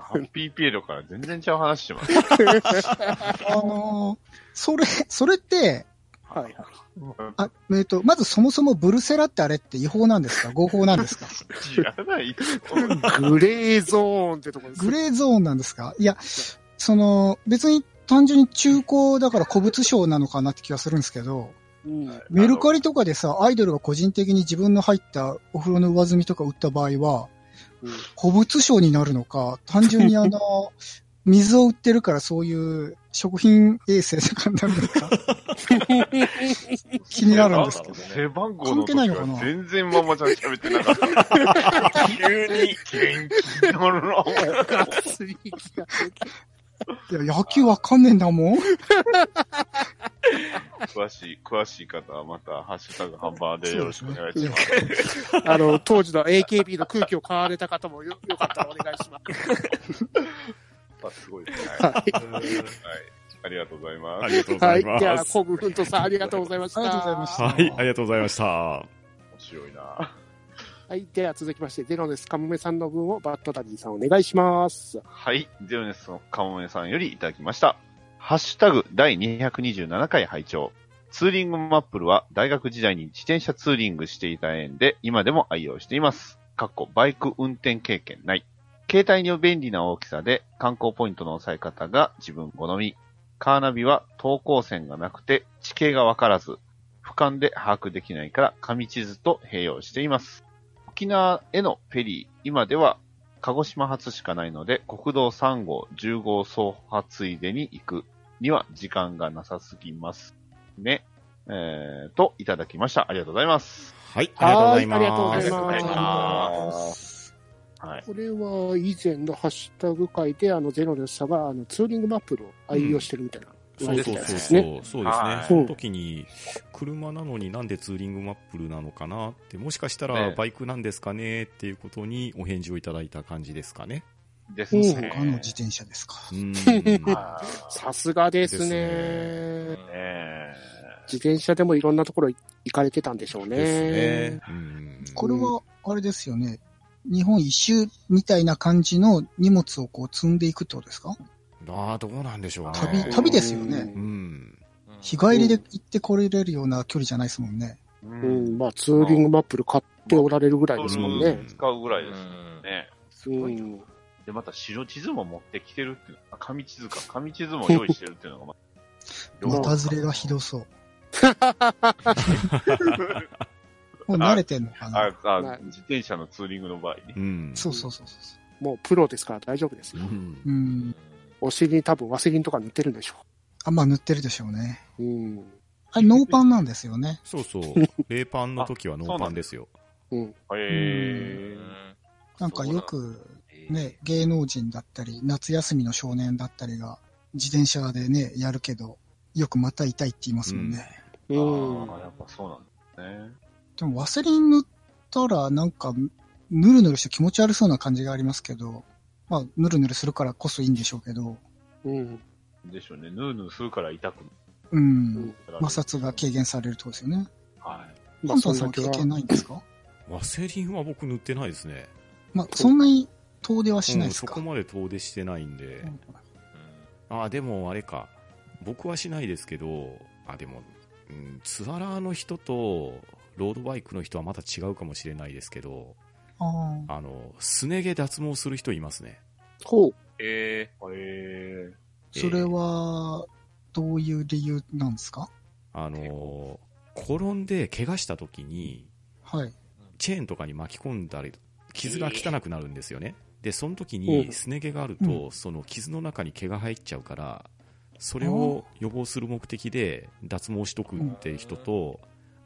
ハッピーピエロから全然ちゃう話してます。あのーそれ、それって、はいはい。あ、えっ、と、まずそもそもブルセラってあれって違法なんですか？合法なんですか？知らない。グレーゾーンってとこです。グレーゾーンなんですか？いや、その、別に単純に中古だから古物商なのかなって気がするんですけど、うん。メルカリとかでさ、アイドルが個人的に自分の入ったお風呂の上積みとか売った場合は、うん古物商になるのか、単純にあの、水を売ってるからそういう食品衛生とかになるのか、気になるんですけど。背番号の関係ないのかな？時は全然ママちゃん喋ってなかった。急に元気になるな。いや、野球わかんねえんだもん。詳しい、詳しい方はまた、ハッシュタグハンバーでよろしくお願いします。あの、当時の AKB の空気を買われた方もよよかったらお願いします。あすごいですね。ははい。ありがとうございます。ありがとうごい。はい。ざいます。では、コブフントさん、ありがとうございました。ありがとうございましたはい、ありがとうございました。面白いな。はい。では、続きまして、ゼロネスカモメさんの分をバットダディさんお願いします。はい。ゼロネスのカモメさんよりいただきました。ハッシュタグ第227回拝聴ツーリングマップルは大学時代に自転車ツーリングしていた縁で今でも愛用しています。かっこバイク運転経験ない。携帯の便利な大きさで観光ポイントの押さえ方が自分好み。カーナビは等高線がなくて地形がわからず、俯瞰で把握できないから紙地図と併用しています。沖縄へのフェリー、今では鹿児島発しかないので、国道3号、10号走破ついでに行くには時間がなさすぎます。ね。えー、と、いただきました。ありがとうございます。はい、ありがとうございます。はいありがとうございますはい。これは以前のハッシュタグ会で、あの、ゼロネスさんが、あの、ツーリングマップルを愛用してるみたいな、言われてたやつそうそうそうですね。そう。そうですねはい。その時に、車なのになんでツーリングマップルなのかなって、もしかしたらねバイクなんですかねっていうことにお返事をいただいた感じですかね。ですね。他の自転車ですか。さすがですですね自転車でもいろんなところ行かれてたんでしょうね。ですね。うんこれは、あれですよね。日本一周みたいな感じの荷物をこう積んでいくってことですか？ああ、どうなんでしょうね。旅、旅ですよね。うん。日帰りで行ってこれれるような距離じゃないですもんね。ううん、まあ、ツーリングマップル買っておられるぐらいですもんね。使うぐらいですよね。うん。で、また白地図も持ってきてるっていう、あ、紙地図か。紙地図も用意してるっていうのが、まうん股ずれがひどそう。もう慣れてんのかなあ、あまあ、自転車のツーリングの場合にう。ん。そうそうそうそもうプロですから大丈夫ですよ。うん。う。うん。お尻に多分ワセリンとか塗ってるんでしょあ、まあ塗ってるでしょうね。う。うん。あれ、ノーパンなんですよね。そうそう。冷パンの時はノーパンですよ。うん。へえ。なんかよくね、芸能人だったり、夏休みの少年だったりが、自転車でね、やるけど、よくまた痛いって言いますもんね。うん。ああ、やっぱそうなんだね。でもワセリン塗ったらなんか、ぬるぬるして気持ち悪そうな感じがありますけど、まあ、ぬるぬるするからこそいいんでしょうけど、うん。でしょうね。ヌーヌーするから痛くうん。摩擦が軽減されるってことですよね。はい。まあ、パンさんは経験ないんですか？ワセリンは僕塗ってないですね。まあ、そんなに遠出はしないうんですか、そこまで遠出してないんで。うんああ、でもあれか。僕はしないですけど、あ、でも、うん、ツアラーの人とロードバイクの人はまた違うかもしれないですけど、あの、すね毛脱毛する人いますね。ほう。ええそれは、どういう理由なんですか？あの、転んで怪我した時に、はい。チェーンとかに巻き込んだり、傷が汚くなるんですよね。で、その時うにんすね毛があると、うその傷の中に毛が入っちゃうから、それを予防する目的で脱毛しとくって人と、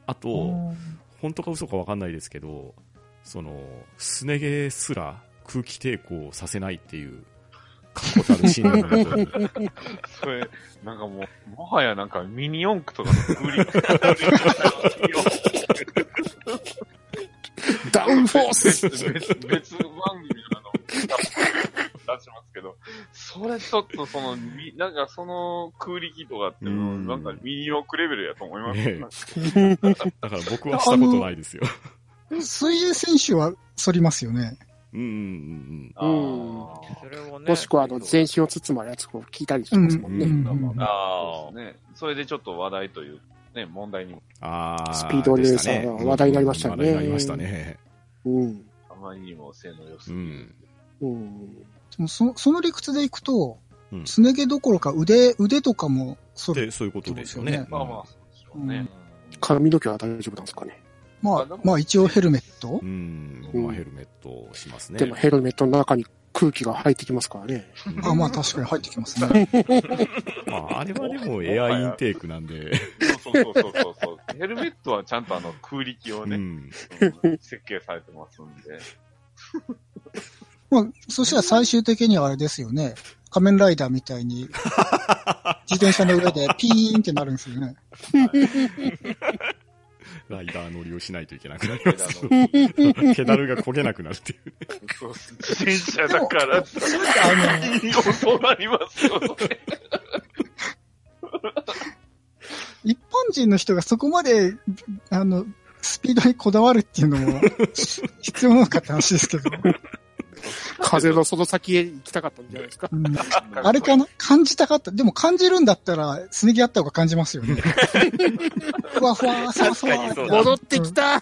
あと、本当か嘘か分かんないですけど、その、すね毛すら空気抵抗させないっていう、確固たる信念のもとにー、それ、なんかもう、もはやなんかミニ四駆とかのクーリンダウンフォース。別、別、別番組のあの、出しますけど、それちょっとその、みなんかその空力とかっていうのうんなんかミニ四駆レベルやと思います？ねね。だから僕はしたことないですよ。水泳選手は反りますよね。うんうんうんあーそれをね。もしくは、あの、全身を包まるやつを聞いたりしますもんね。うんうんうんあそうですね。それでちょっと話題という、ね、問題にも、あースピードレーサーが話題になりましたよね話題になりましたね。うん。あまりにも性の良すぎる。うん。うん。でもそその理屈でいくと、うんすね毛どころか腕、腕とかも反る。で、そういうことですよね。まあまあ、そうでしょうね。髪の毛は大丈夫なんですかね。まあまあ一応ヘルメットうん。うんまあヘルメットをしますね。でもヘルメットの中に空気が入ってきますからね。うんあまあ確かに入ってきますね。まあ、あれはでもエアインテークなんで、そうそうそうそうそう。ヘルメットはちゃんとあの空力をね、うん。うん設計されてますんで。まあ、そしたら最終的にはあれですよね。仮面ライダーみたいに、自転車の上でピーンってなるんですよね。ライダー乗りをしないといけなくなりペダます。ルペダルが焦げなくなるっていう。そう自転車だから、それってあの、そうなりますよ。一般人の人がそこまで、あの、スピードにこだわるっていうのも、必要なのかって話ですけど。風のその先へ行きたかったんじゃないですか。うんあれかな？感じたかった。でも感じるんだったら、すねぎあった方が感じますよね。ふわふわ、さわそうだ戻ってきた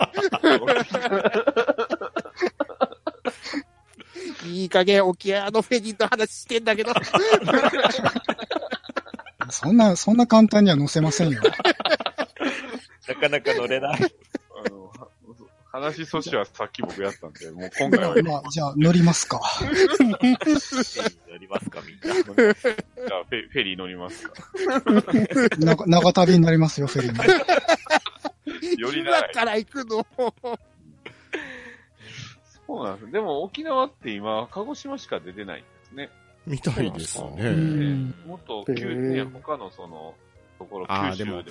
いい加減沖合のフェリーの話してんだけど。そんな、そんな簡単には乗せませんよ。なかなか乗れない。あの、話阻止はさっき僕やったんで、もう今回は、まあ、じゃあ乗りますか。乗りますか、みんな。じゃあフェフェリー乗りますか。な長旅になりますよ、フェリーに。より長い今から行くの？そうなんです。でも沖縄って今、鹿児島しか出てないんですね。みたいですうね。んもっと、へ九ーね、他のその、ところ、九州であーでもも、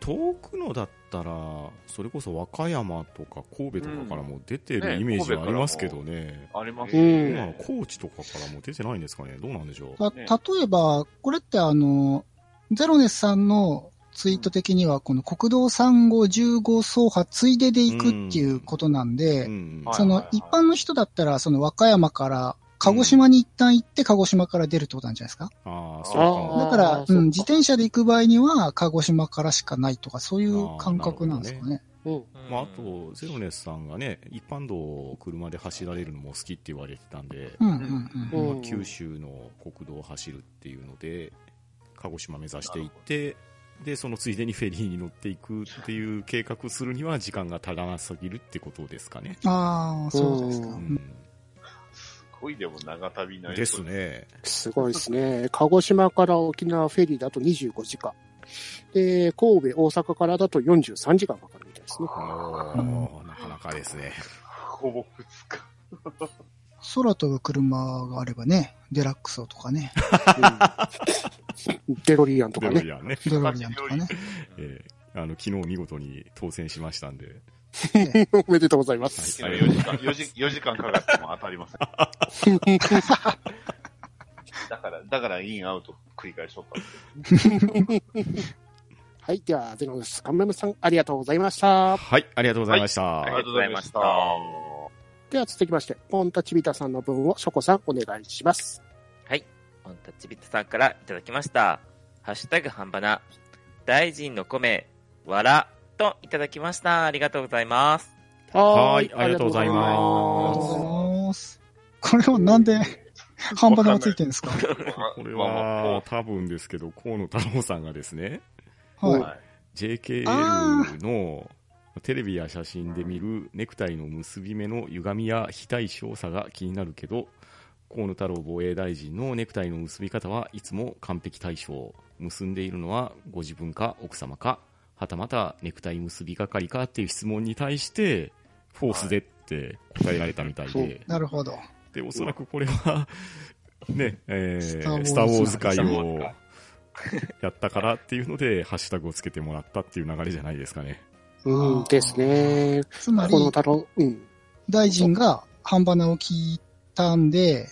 遠くのだったら、それこそ和歌山とか神戸とかからも出てるねイメージはありますけどね。ありますね。高知とかからも出てないんですかねどうなんでしょう。例えば、これってあの、ゼロネスさんのツイート的には、この国道3号10号走破ついでで行くっていうことなんで、その一般の人だったら、その和歌山から、鹿児島に一旦行って、鹿児島から出るってことなんじゃないですか？ああ、そうか。だから、そうん、自転車で行く場合には、鹿児島からしかないとか、そういう感覚なんですかね。うん。まあ、あと、ゼロネスさんがね、一般道を車で走られるのも好きって言われてたんで、うん、うん、うん。うんまあ九州の国道を走るっていうので、鹿児島目指していって、で、そのついでにフェリーに乗っていくっていう計画するには時間が足らなすぎるってことですかね。ああ、そうですか。ううんごいでも長旅になりです。ね。すごいですね。鹿児島から沖縄フェリーだと25時間。で、神戸、大阪からだと43時間かかるみたいですね。なかなかですね。ほぼ2日。空飛ぶ車があればね、デラックスとかね、うんデロリアンとかね。デロリアンね。デロリアンとかね。えーあの、昨日見事に当選しましたんで。おめでとうございます。はい4時間、4時、4時間かかっても当たりません。だから、だからインアウト繰り返しとったんですはい。では、ゼロです。カンメムさん、ありがとうございました。はい、ありがとうございました。ありがとうございました。では、続きまして、ポンタチビタさんの分をショコさん、お願いします。ポンタッチビットさんからいただきました。ハッシュタグ半ばな。大臣の米、わら、といただきました。ありがとうございます。はいありがとうございます。これはなんで、半端がついてるんですか？これは、多分ですけど、河野太郎さんがですね、はい。はい JKL のテレビや写真で見るネクタイの結び目の歪みや非対称さが気になるけど、河野太郎防衛大臣のネクタイの結び方はいつも完璧対称。結んでいるのはご自分か奥様か、はたまたネクタイ結び係かっていう質問に対して、フォースでって答えられたみたいで、なるほど。で、おそらくこれは、ね、えー、スターウォーズ会をやったからっていうので、ハッシュタグをつけてもらったっていう流れじゃないですかね。うん、ですね。つまりこ、の太郎、うん。大臣が半端を聞いたんで、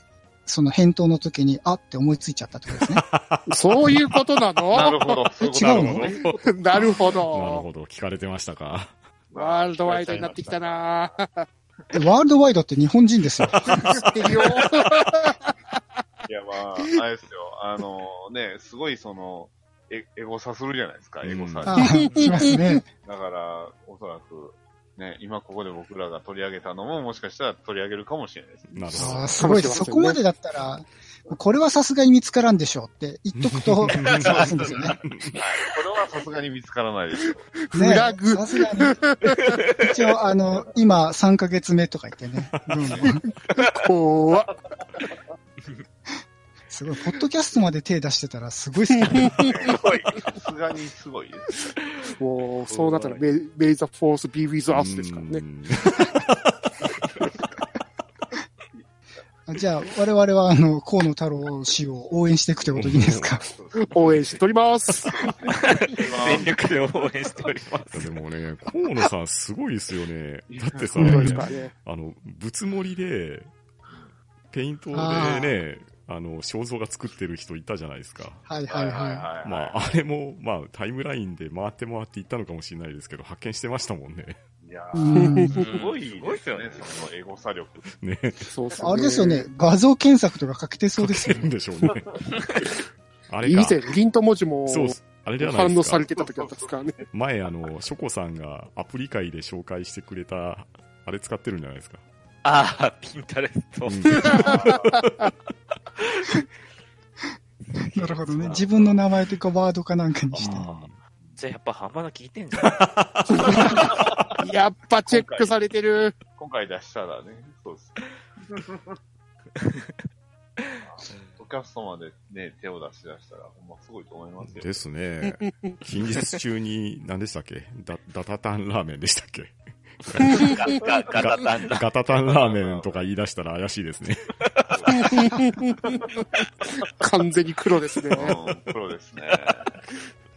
その返答の時に、あって思いついちゃったってことですね。そういうことなの？なるほど。違うの？なるほなるど。ほど、聞かれてましたか。ワールドワイドになってきたなぁ。えワールドワイドって日本人ですよ。知ってるよ。いや、まあ、あれですよ。あのね、すごいその、エエゴサするじゃないですか、エゴサ。ああ、しますね。だから、おそらく、ね、今ここで僕らが取り上げたのも、もしかしたら取り上げるかもしれないです。なるほああ、すごいです。そこまでだったら、これはさすがに見つからんでしょうって言っとくと、探すんですよね。はい。これはさすがに見つからないですよ。フラグねさすがに。一応、あの、今3ヶ月目とか言ってね。うん怖っ。すごい。ポッドキャストまで手出してたらすごいっすね。すごい。さすがにすごい。です。もう、そうなったら、メイザフォースビーウィズアースですからね。じゃあ、我々は、あの、河野太郎氏を応援してい。くとい。うことでい。い。ですか応援しております。全力で応援しております。でもね、河野さんすごい。ですよね。だってさ、ね。あの、物盛りで、ペイントでね、あの、肖像画作ってる人いたじゃないですか。はいはいははい。まあ、あれも、まあ、タイムラインで回って回っていったのかもしれないですけど、発見してましたもんね。いやすごいですすごいっすよねね、そのエゴサ力。ね。そうっすあれですよね。。画像検索とか書けてそうですよね。んでしょうね。あれか。以前、リント文字もそうっす。あれじゃないですか反応され。てた時だったですからね。前、あの、ショコさんがアプリ界で紹介してくれた、あれ使ってるんじゃないですか。ああ、ピンタレスト。うん なるほどね。自分の名前というかワードかなんかにして。あじゃあやっぱ半端な聞いてんじゃん。やっぱチェックされてる。今回出したらね、そうです。ポッドキャストまでね、手を出し出したら、ほんますごいと思いますよ。ですね。近日中に、何でしたっけ？ダダタタンラーメンでしたっけ？ガガタタン。ガタタンラーメンとか言い出したら怪しいですね。完全に黒ですね。うん、プロですね。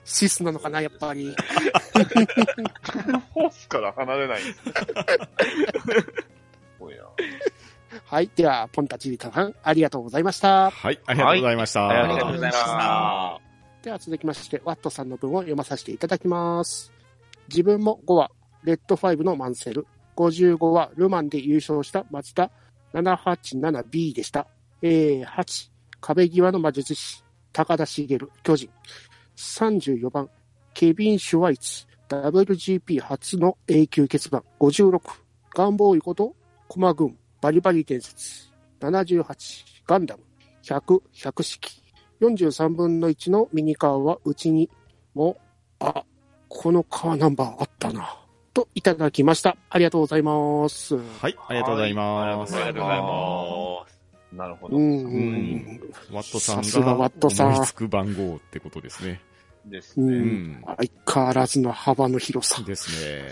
シスなのかな、やっぱり。ホースから離れないで。はい。では、ポンタチビタさん、ありがとうございました。はい、ありがとうございました。ありがとうございました。では続きまして、ワットさんの文を読まさせていただきます。自分も5話、レッド5のマンセル。55話、ルマンで優勝した松田 787B でした。えー、8、壁際の魔術師、高田茂、巨人。34番、ケビン・シュワイツ、WGP 初の永久欠番。56、ガンボーイこと、駒軍、バリバリ伝説。78、ガンダム。100、百式。43分の1のミニカーはうちにも、あ、このカーナンバーあったな。といただきました。ありがとうございます。はい、ありがとうございます。はいありがとうございます。なるほど。うん。うんワットさんさすがワがットさんつく番号ってことですね。うですね。ん。相変わらずの幅の広さ。ですね。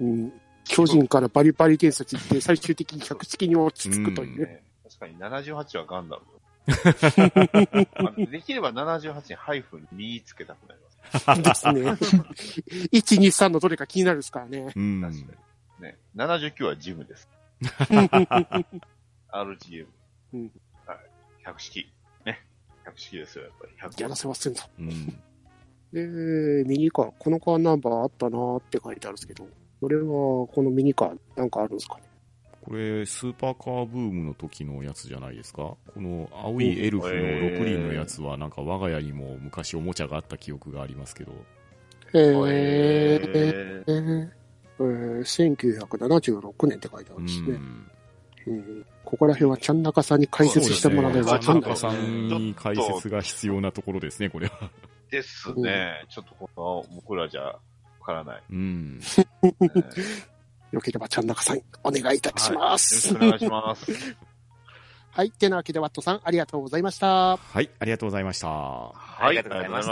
うん。巨人からバリバリ伝説行って、最終的に百式に落ち着くというね。ね確かに78はガンダム。あできれば78にハイフン2つけたくなります。ですね。1、2、3のどれか気になるですからね。うん。確かに。ね。79はジムです。RGM。うんはい。百式。ね。百式ですよ、やっぱり。や100らせませんと。うん。で、ミニカー、このカーナンバーあったなーって書いてあるんですけど、それは、このミニカー、なんかあるんですかね？これ、スーパーカーブームの時のやつじゃないですか？この青いエルフの6輪のやつは、なんか我が家にも昔おもちゃがあった記憶がありますけど。えー、ええーえー、1976年って書いてあるうんですね。ん。うん、ここら辺はちゃん中さんに解説してもらわないとそうわかん中さんに解説が必要なところですね、これは。ー、ですね。ちょっとこの、僕らじゃ、わからない。うん。ねよければちゃん中さん、お願いいたしまよろす。しくお願いします。はい。てなわけで、ワットさん、ありがとうございました。はい、ありがとうございました。はいありがとうございま。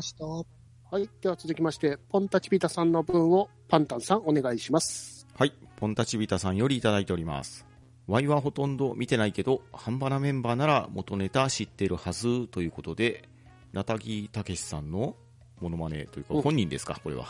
した。はい。では続きまして、ポンタチピタさんの分をパンタンさんお願いします。はい、ポンタチビタさんよりいただいております。ワイはほとんど見てないけど、ハンバナメンバーなら元ネタ知ってるはずということで、ナタギたけしさんのモノマネというか、うん本人ですか、これは。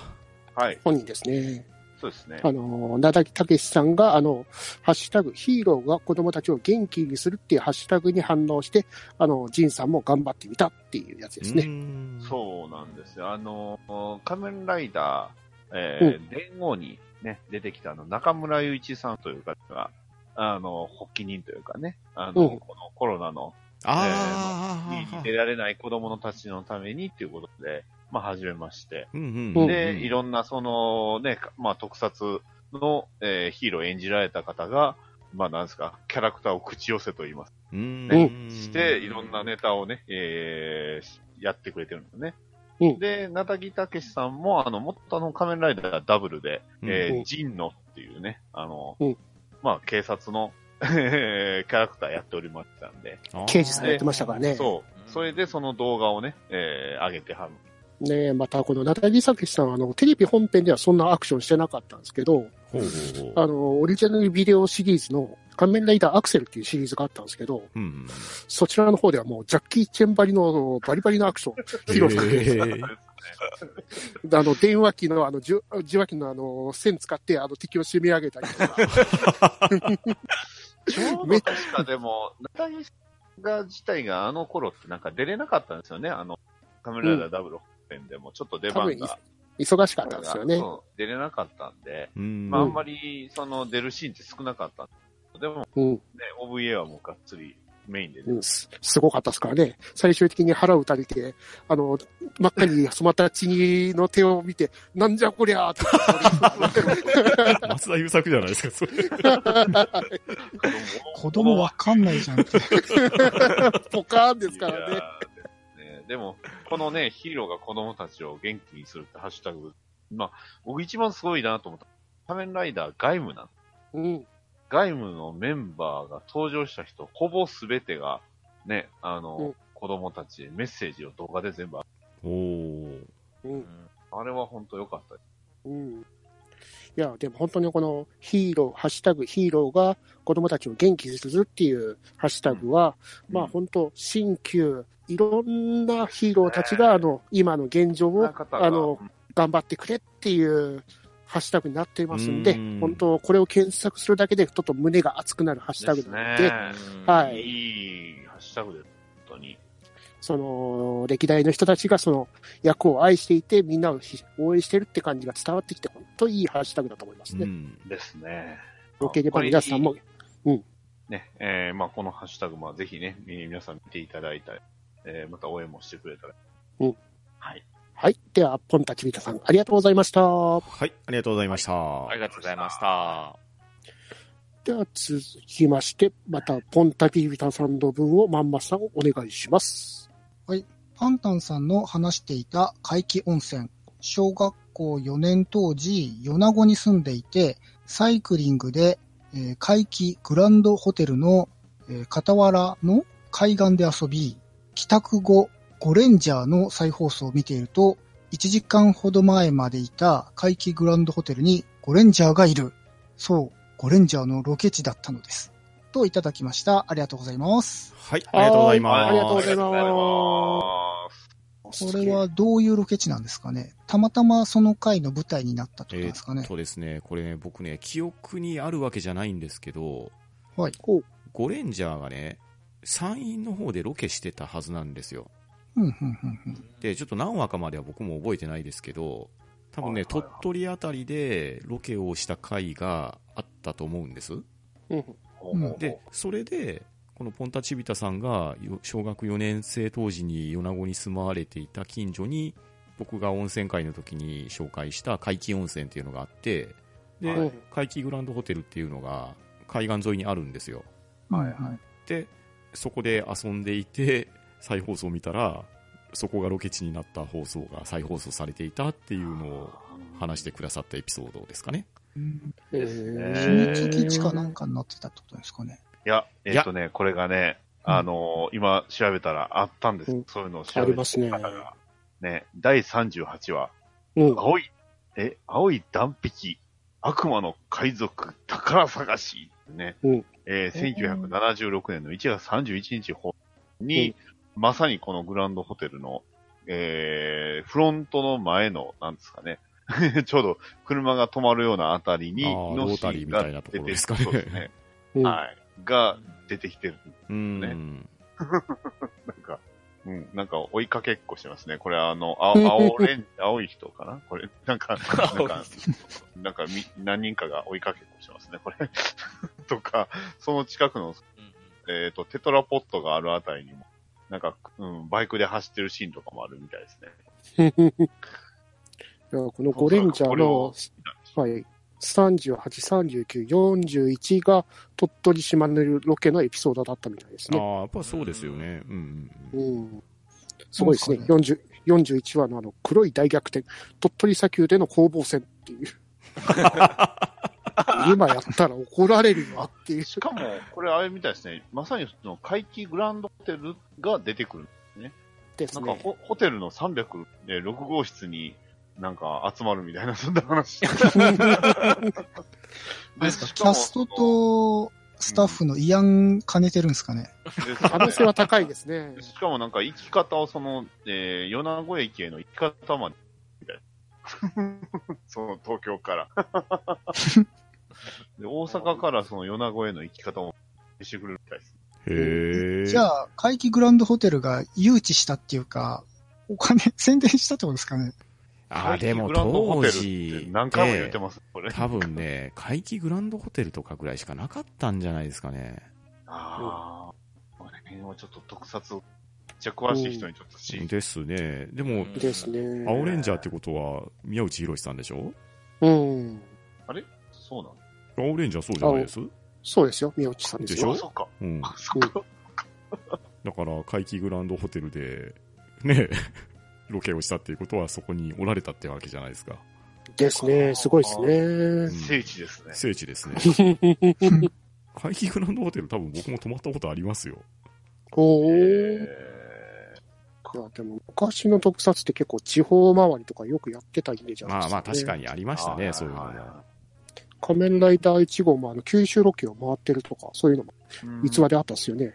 はい。本人ですね。そうですね。あの、なだきたけしさんが、あの、ハッシュタグ、ヒーローが子供たちを元気にするっていうハッシュタグに反応して、あの、ジンさんも頑張ってみたっていうやつですね。ねそうなんですよ。あの、仮面ライダー、えー伝言にね、出てきたあの、中村雄一さんという方が、あの、発起人というかね、あの、うんこのコロナの、あ家に出られない子供のたちのためにっていうことで、まあ、始めまして。うんうんうんで、いろんな、その、ね、かまあ、特撮の、えーヒーローを演じられた方が、まあ、なんですか、キャラクターを口寄せと言います。うんねうんして、いろんなネタをね、えーやってくれてるんですね。うんで、なたぎたけしさんも、あの、元の仮面ライダーダブルで、えーうんジンノっていうね、あの、うんまあ、警察の キャラクターやっておりましたんで、刑事さんやってましたからね。そう。それでその動画をね、えー上げてはる。ねまたこのナタリー・サケシさんは、あの、テレビ本編ではそんなアクションしてなかったんですけど、ほうほうほう。あの、オリジナルビデオシリーズの仮面ライダーアクセルっていうシリーズがあったんですけど、うん。そちらの方ではもうジャッキー・チェンバリのバリバリのアクション披露されてあの、電話機のあの、受受話器のあの、線使って、あの、敵を締め上げたりとか。ちょうど確かでも、なたぎが自体があの頃ってなんか出れなかったんですよね。あの、仮面ライダーダブル本編でもちょっと出番が。忙しかったんですよね。出れなかったんで、うんまあ、あんまり、その、出るシーンって少なかったんででも、うん。ね、OVA はもうがっつりメインでね。うん、すすごかったですからね。最終的に腹を打たれて、あの、真っ赤に染まった血の手を見て、なんじゃこりゃーって。松田優作じゃないですか、それ。子供わかんないじゃんって。ポカーンですからね。でも、このね、ヒーローが子供たちを元気にするってハッシュタグ、まあ、僕一番すごいなと思った。仮面ライダー外務なんうん。外務のメンバーが登場した人、ほぼすべてが、ね、あの、うん子供たちへメッセージを動画で全部、おー。うん。あれは本当良かったです。うん。いや、でも本当にこのヒーロー、ハッシュタグヒーローが子供たちを元気にするっていうハッシュタグは、まあ本当、新旧、いろんなヒーローたちが、あの、今の現状を、あの、頑張ってくれっていうハッシュタグになっていますんでうん、本当、これを検索するだけでちょっと胸が熱くなるハッシュタグなので、ね。はい。いいハッシュタグです。本当に。その、歴代の人たちがその役を愛していて、みんなを応援してるって感じが伝わってきて、本当いいハッシュタグだと思いますね。うん。ですね。よければ皆さんも、ね、えー、まあこのハッシュタグ、まあぜひね、み皆さん見ていただいたり、えー、また応援もしてくれたら。うん。はい。はい。では、ポンタチビタさん、ありがとうございました。はい、ありがとうございました。ありがとうございました。では、続きまして、また、ポンタチビタさんの分をまんまさんお願いします。はいパンタンさんの話していた海気温泉。小学校4年当時、米子に住んでいて、サイクリングで、えー海気グランドホテルの、えー傍らの海岸で遊び、帰宅後、ゴレンジャーの再放送を見ていると、1時間ほど前までいた海気グランドホテルにゴレンジャーがいる。そう、ゴレンジャーのロケ地だったのです。といただきました。ありがとうございます。はい、ありがとうございます。はいありがとうございます。これはどういうロケ地なんですかねたまたまその回の舞台になったとえなんですかねーっとですね、これね、僕ね、記憶にあるわけじゃないんですけど、はい。ゴレンジャーがね、山陰の方でロケしてたはずなんですよ。うん、うん、うん、うん。で、ちょっと何話かまでは僕も覚えてないですけど、多分ね、はいはいはい鳥取あたりでロケをした回があったと思うんです。うんうんで、それで、このポンタチビタさんがよ小学4年生当時に米子に住まわれていた近所に、僕が温泉会の時に紹介した海気温泉っていうのがあって、で、はい海気グランドホテルっていうのが海岸沿いにあるんですよ。はいはいで、そこで遊んでいて、再放送を見たら、そこがロケ地になった放送が再放送されていたっていうのを話してくださったエピソードですかね。秘密基地かなんかになってたってことですかね。いや、えっ、とね、これがね、あのー今調べたらあったんです。うんそういうのを調べて。ありますね。方が。ね、第38話、うん。青い、え、青い断壁、悪魔の海賊、宝探し、ね、うん。えー1976年の1月31日放に、まさにこのグランドホテルの、えー、フロントの前の、なんですかね、ちょうど車が止まるようなあたりに、あーロータリーみたいなところですかね はい。が出てきてる。うーん。なんか、うん、なんか追いかけっこしてますね。これあの、青、青レン、青い人かな？これ、なんか、なんか、なんかみ、何人かが追いかけっこしてますね、これ。とか、その近くの、えっ、と、テトラポットがあるあたりにも、なんか、うん、バイクで走ってるシーンとかもあるみたいですね。いやこのゴレンジャーの、はい、38、39、41が鳥取島根ロケのエピソードだったみたいですね。ああ、やっぱそうですよね。うんうん。すごいですね。なん40 41話のあの黒い大逆転、鳥取砂丘での攻防戦っていう。今やったら怒られるわっていう。しかも、これあれみたいですね。まさにその、怪奇グランドホテルが出てくる。ですね。なんかホ、ホテルの306号室になんか集まるみたいな、そんな話。ですかキャストとスタッフの慰安兼ねてるんですかね。で可能性は高いですね。しかもなんか行き方をその、えー、米子駅への行き方まで、みたいな。その東京から。で大阪からその米子への行き方もしてくれるみたいです。へえ。じゃあ、怪奇グランドホテルが誘致したっていうか、お金、宣伝したってことですかね。ああ、でも当時、何回も言ってます、これ。多分ね、怪奇グランドホテルとかぐらいしかなかったんじゃないですかね。ああ、これ辺はちょっと特撮、めっちゃ詳しい人にちょっと知りですね。でも、ですね。青レンジャーってことは、宮内博さんでしょ？うん。そうなの青レンジャーそうじゃないです？そうですよ。宮内さんですよ。でしょ？あ、そっか。うん。だから、怪奇グランドホテルで、ね、ロケをしたっていうことはそこにおられたってわけじゃないですか。ですね。すごいですね。聖地ですね。聖地ですね。怪奇グランドホテル多分僕も泊まったことありますよ。おー。えいや、でも昔の特撮って結構地方回りとかよくやってたイメージあるんですよ、ね。まあまあ確かに。にありましたね、そういうのも。仮面ライダー1号もあの九州ロケを回ってるとか、そういうのもー逸話であったんですよね。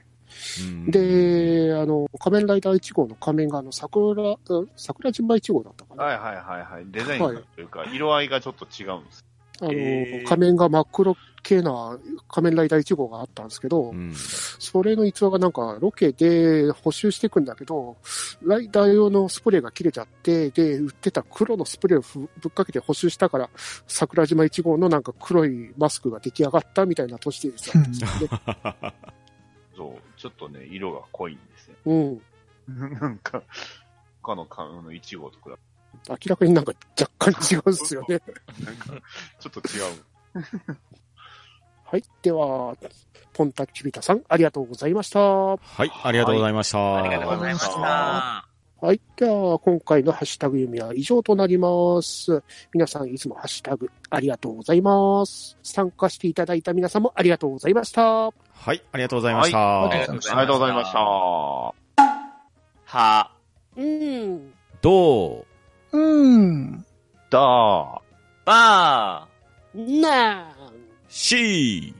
うん、で、あの、仮面ライダー1号の仮面があの、桜、うん桜島1号だったかな。はいはいはいはい。デザインがというか、色合いがちょっと違うんです。あの、仮面が真っ黒系な仮面ライダー1号があったんですけど、うん。それの逸話がなんかロケで補修していくんだけど、ライダー用のスプレーが切れちゃって、で、売ってた黒のスプレーをふぶっかけて補修したから、桜島1号のなんか黒いマスクが出来上がったみたいな年たんですよね。ちょっとね、色が濃いんですよ。うん。なんか、他の缶の1号と比明らかになんか若干違うんですよね。なんか、ちょっと違う。はい。では、ポンタッチビタさん、ありがとうございました。はい、ありがとうございました。ありがとうございましあた。はい。では、今回のハッシュタグ読みは以上となります。皆さんいつもハッシュタグありがとうございます。参加していただいた皆さんもありがとうございました。はい、ありがとうございました。はいありがとうございました。は、うん。どう？うん。だー。ばー。なーしー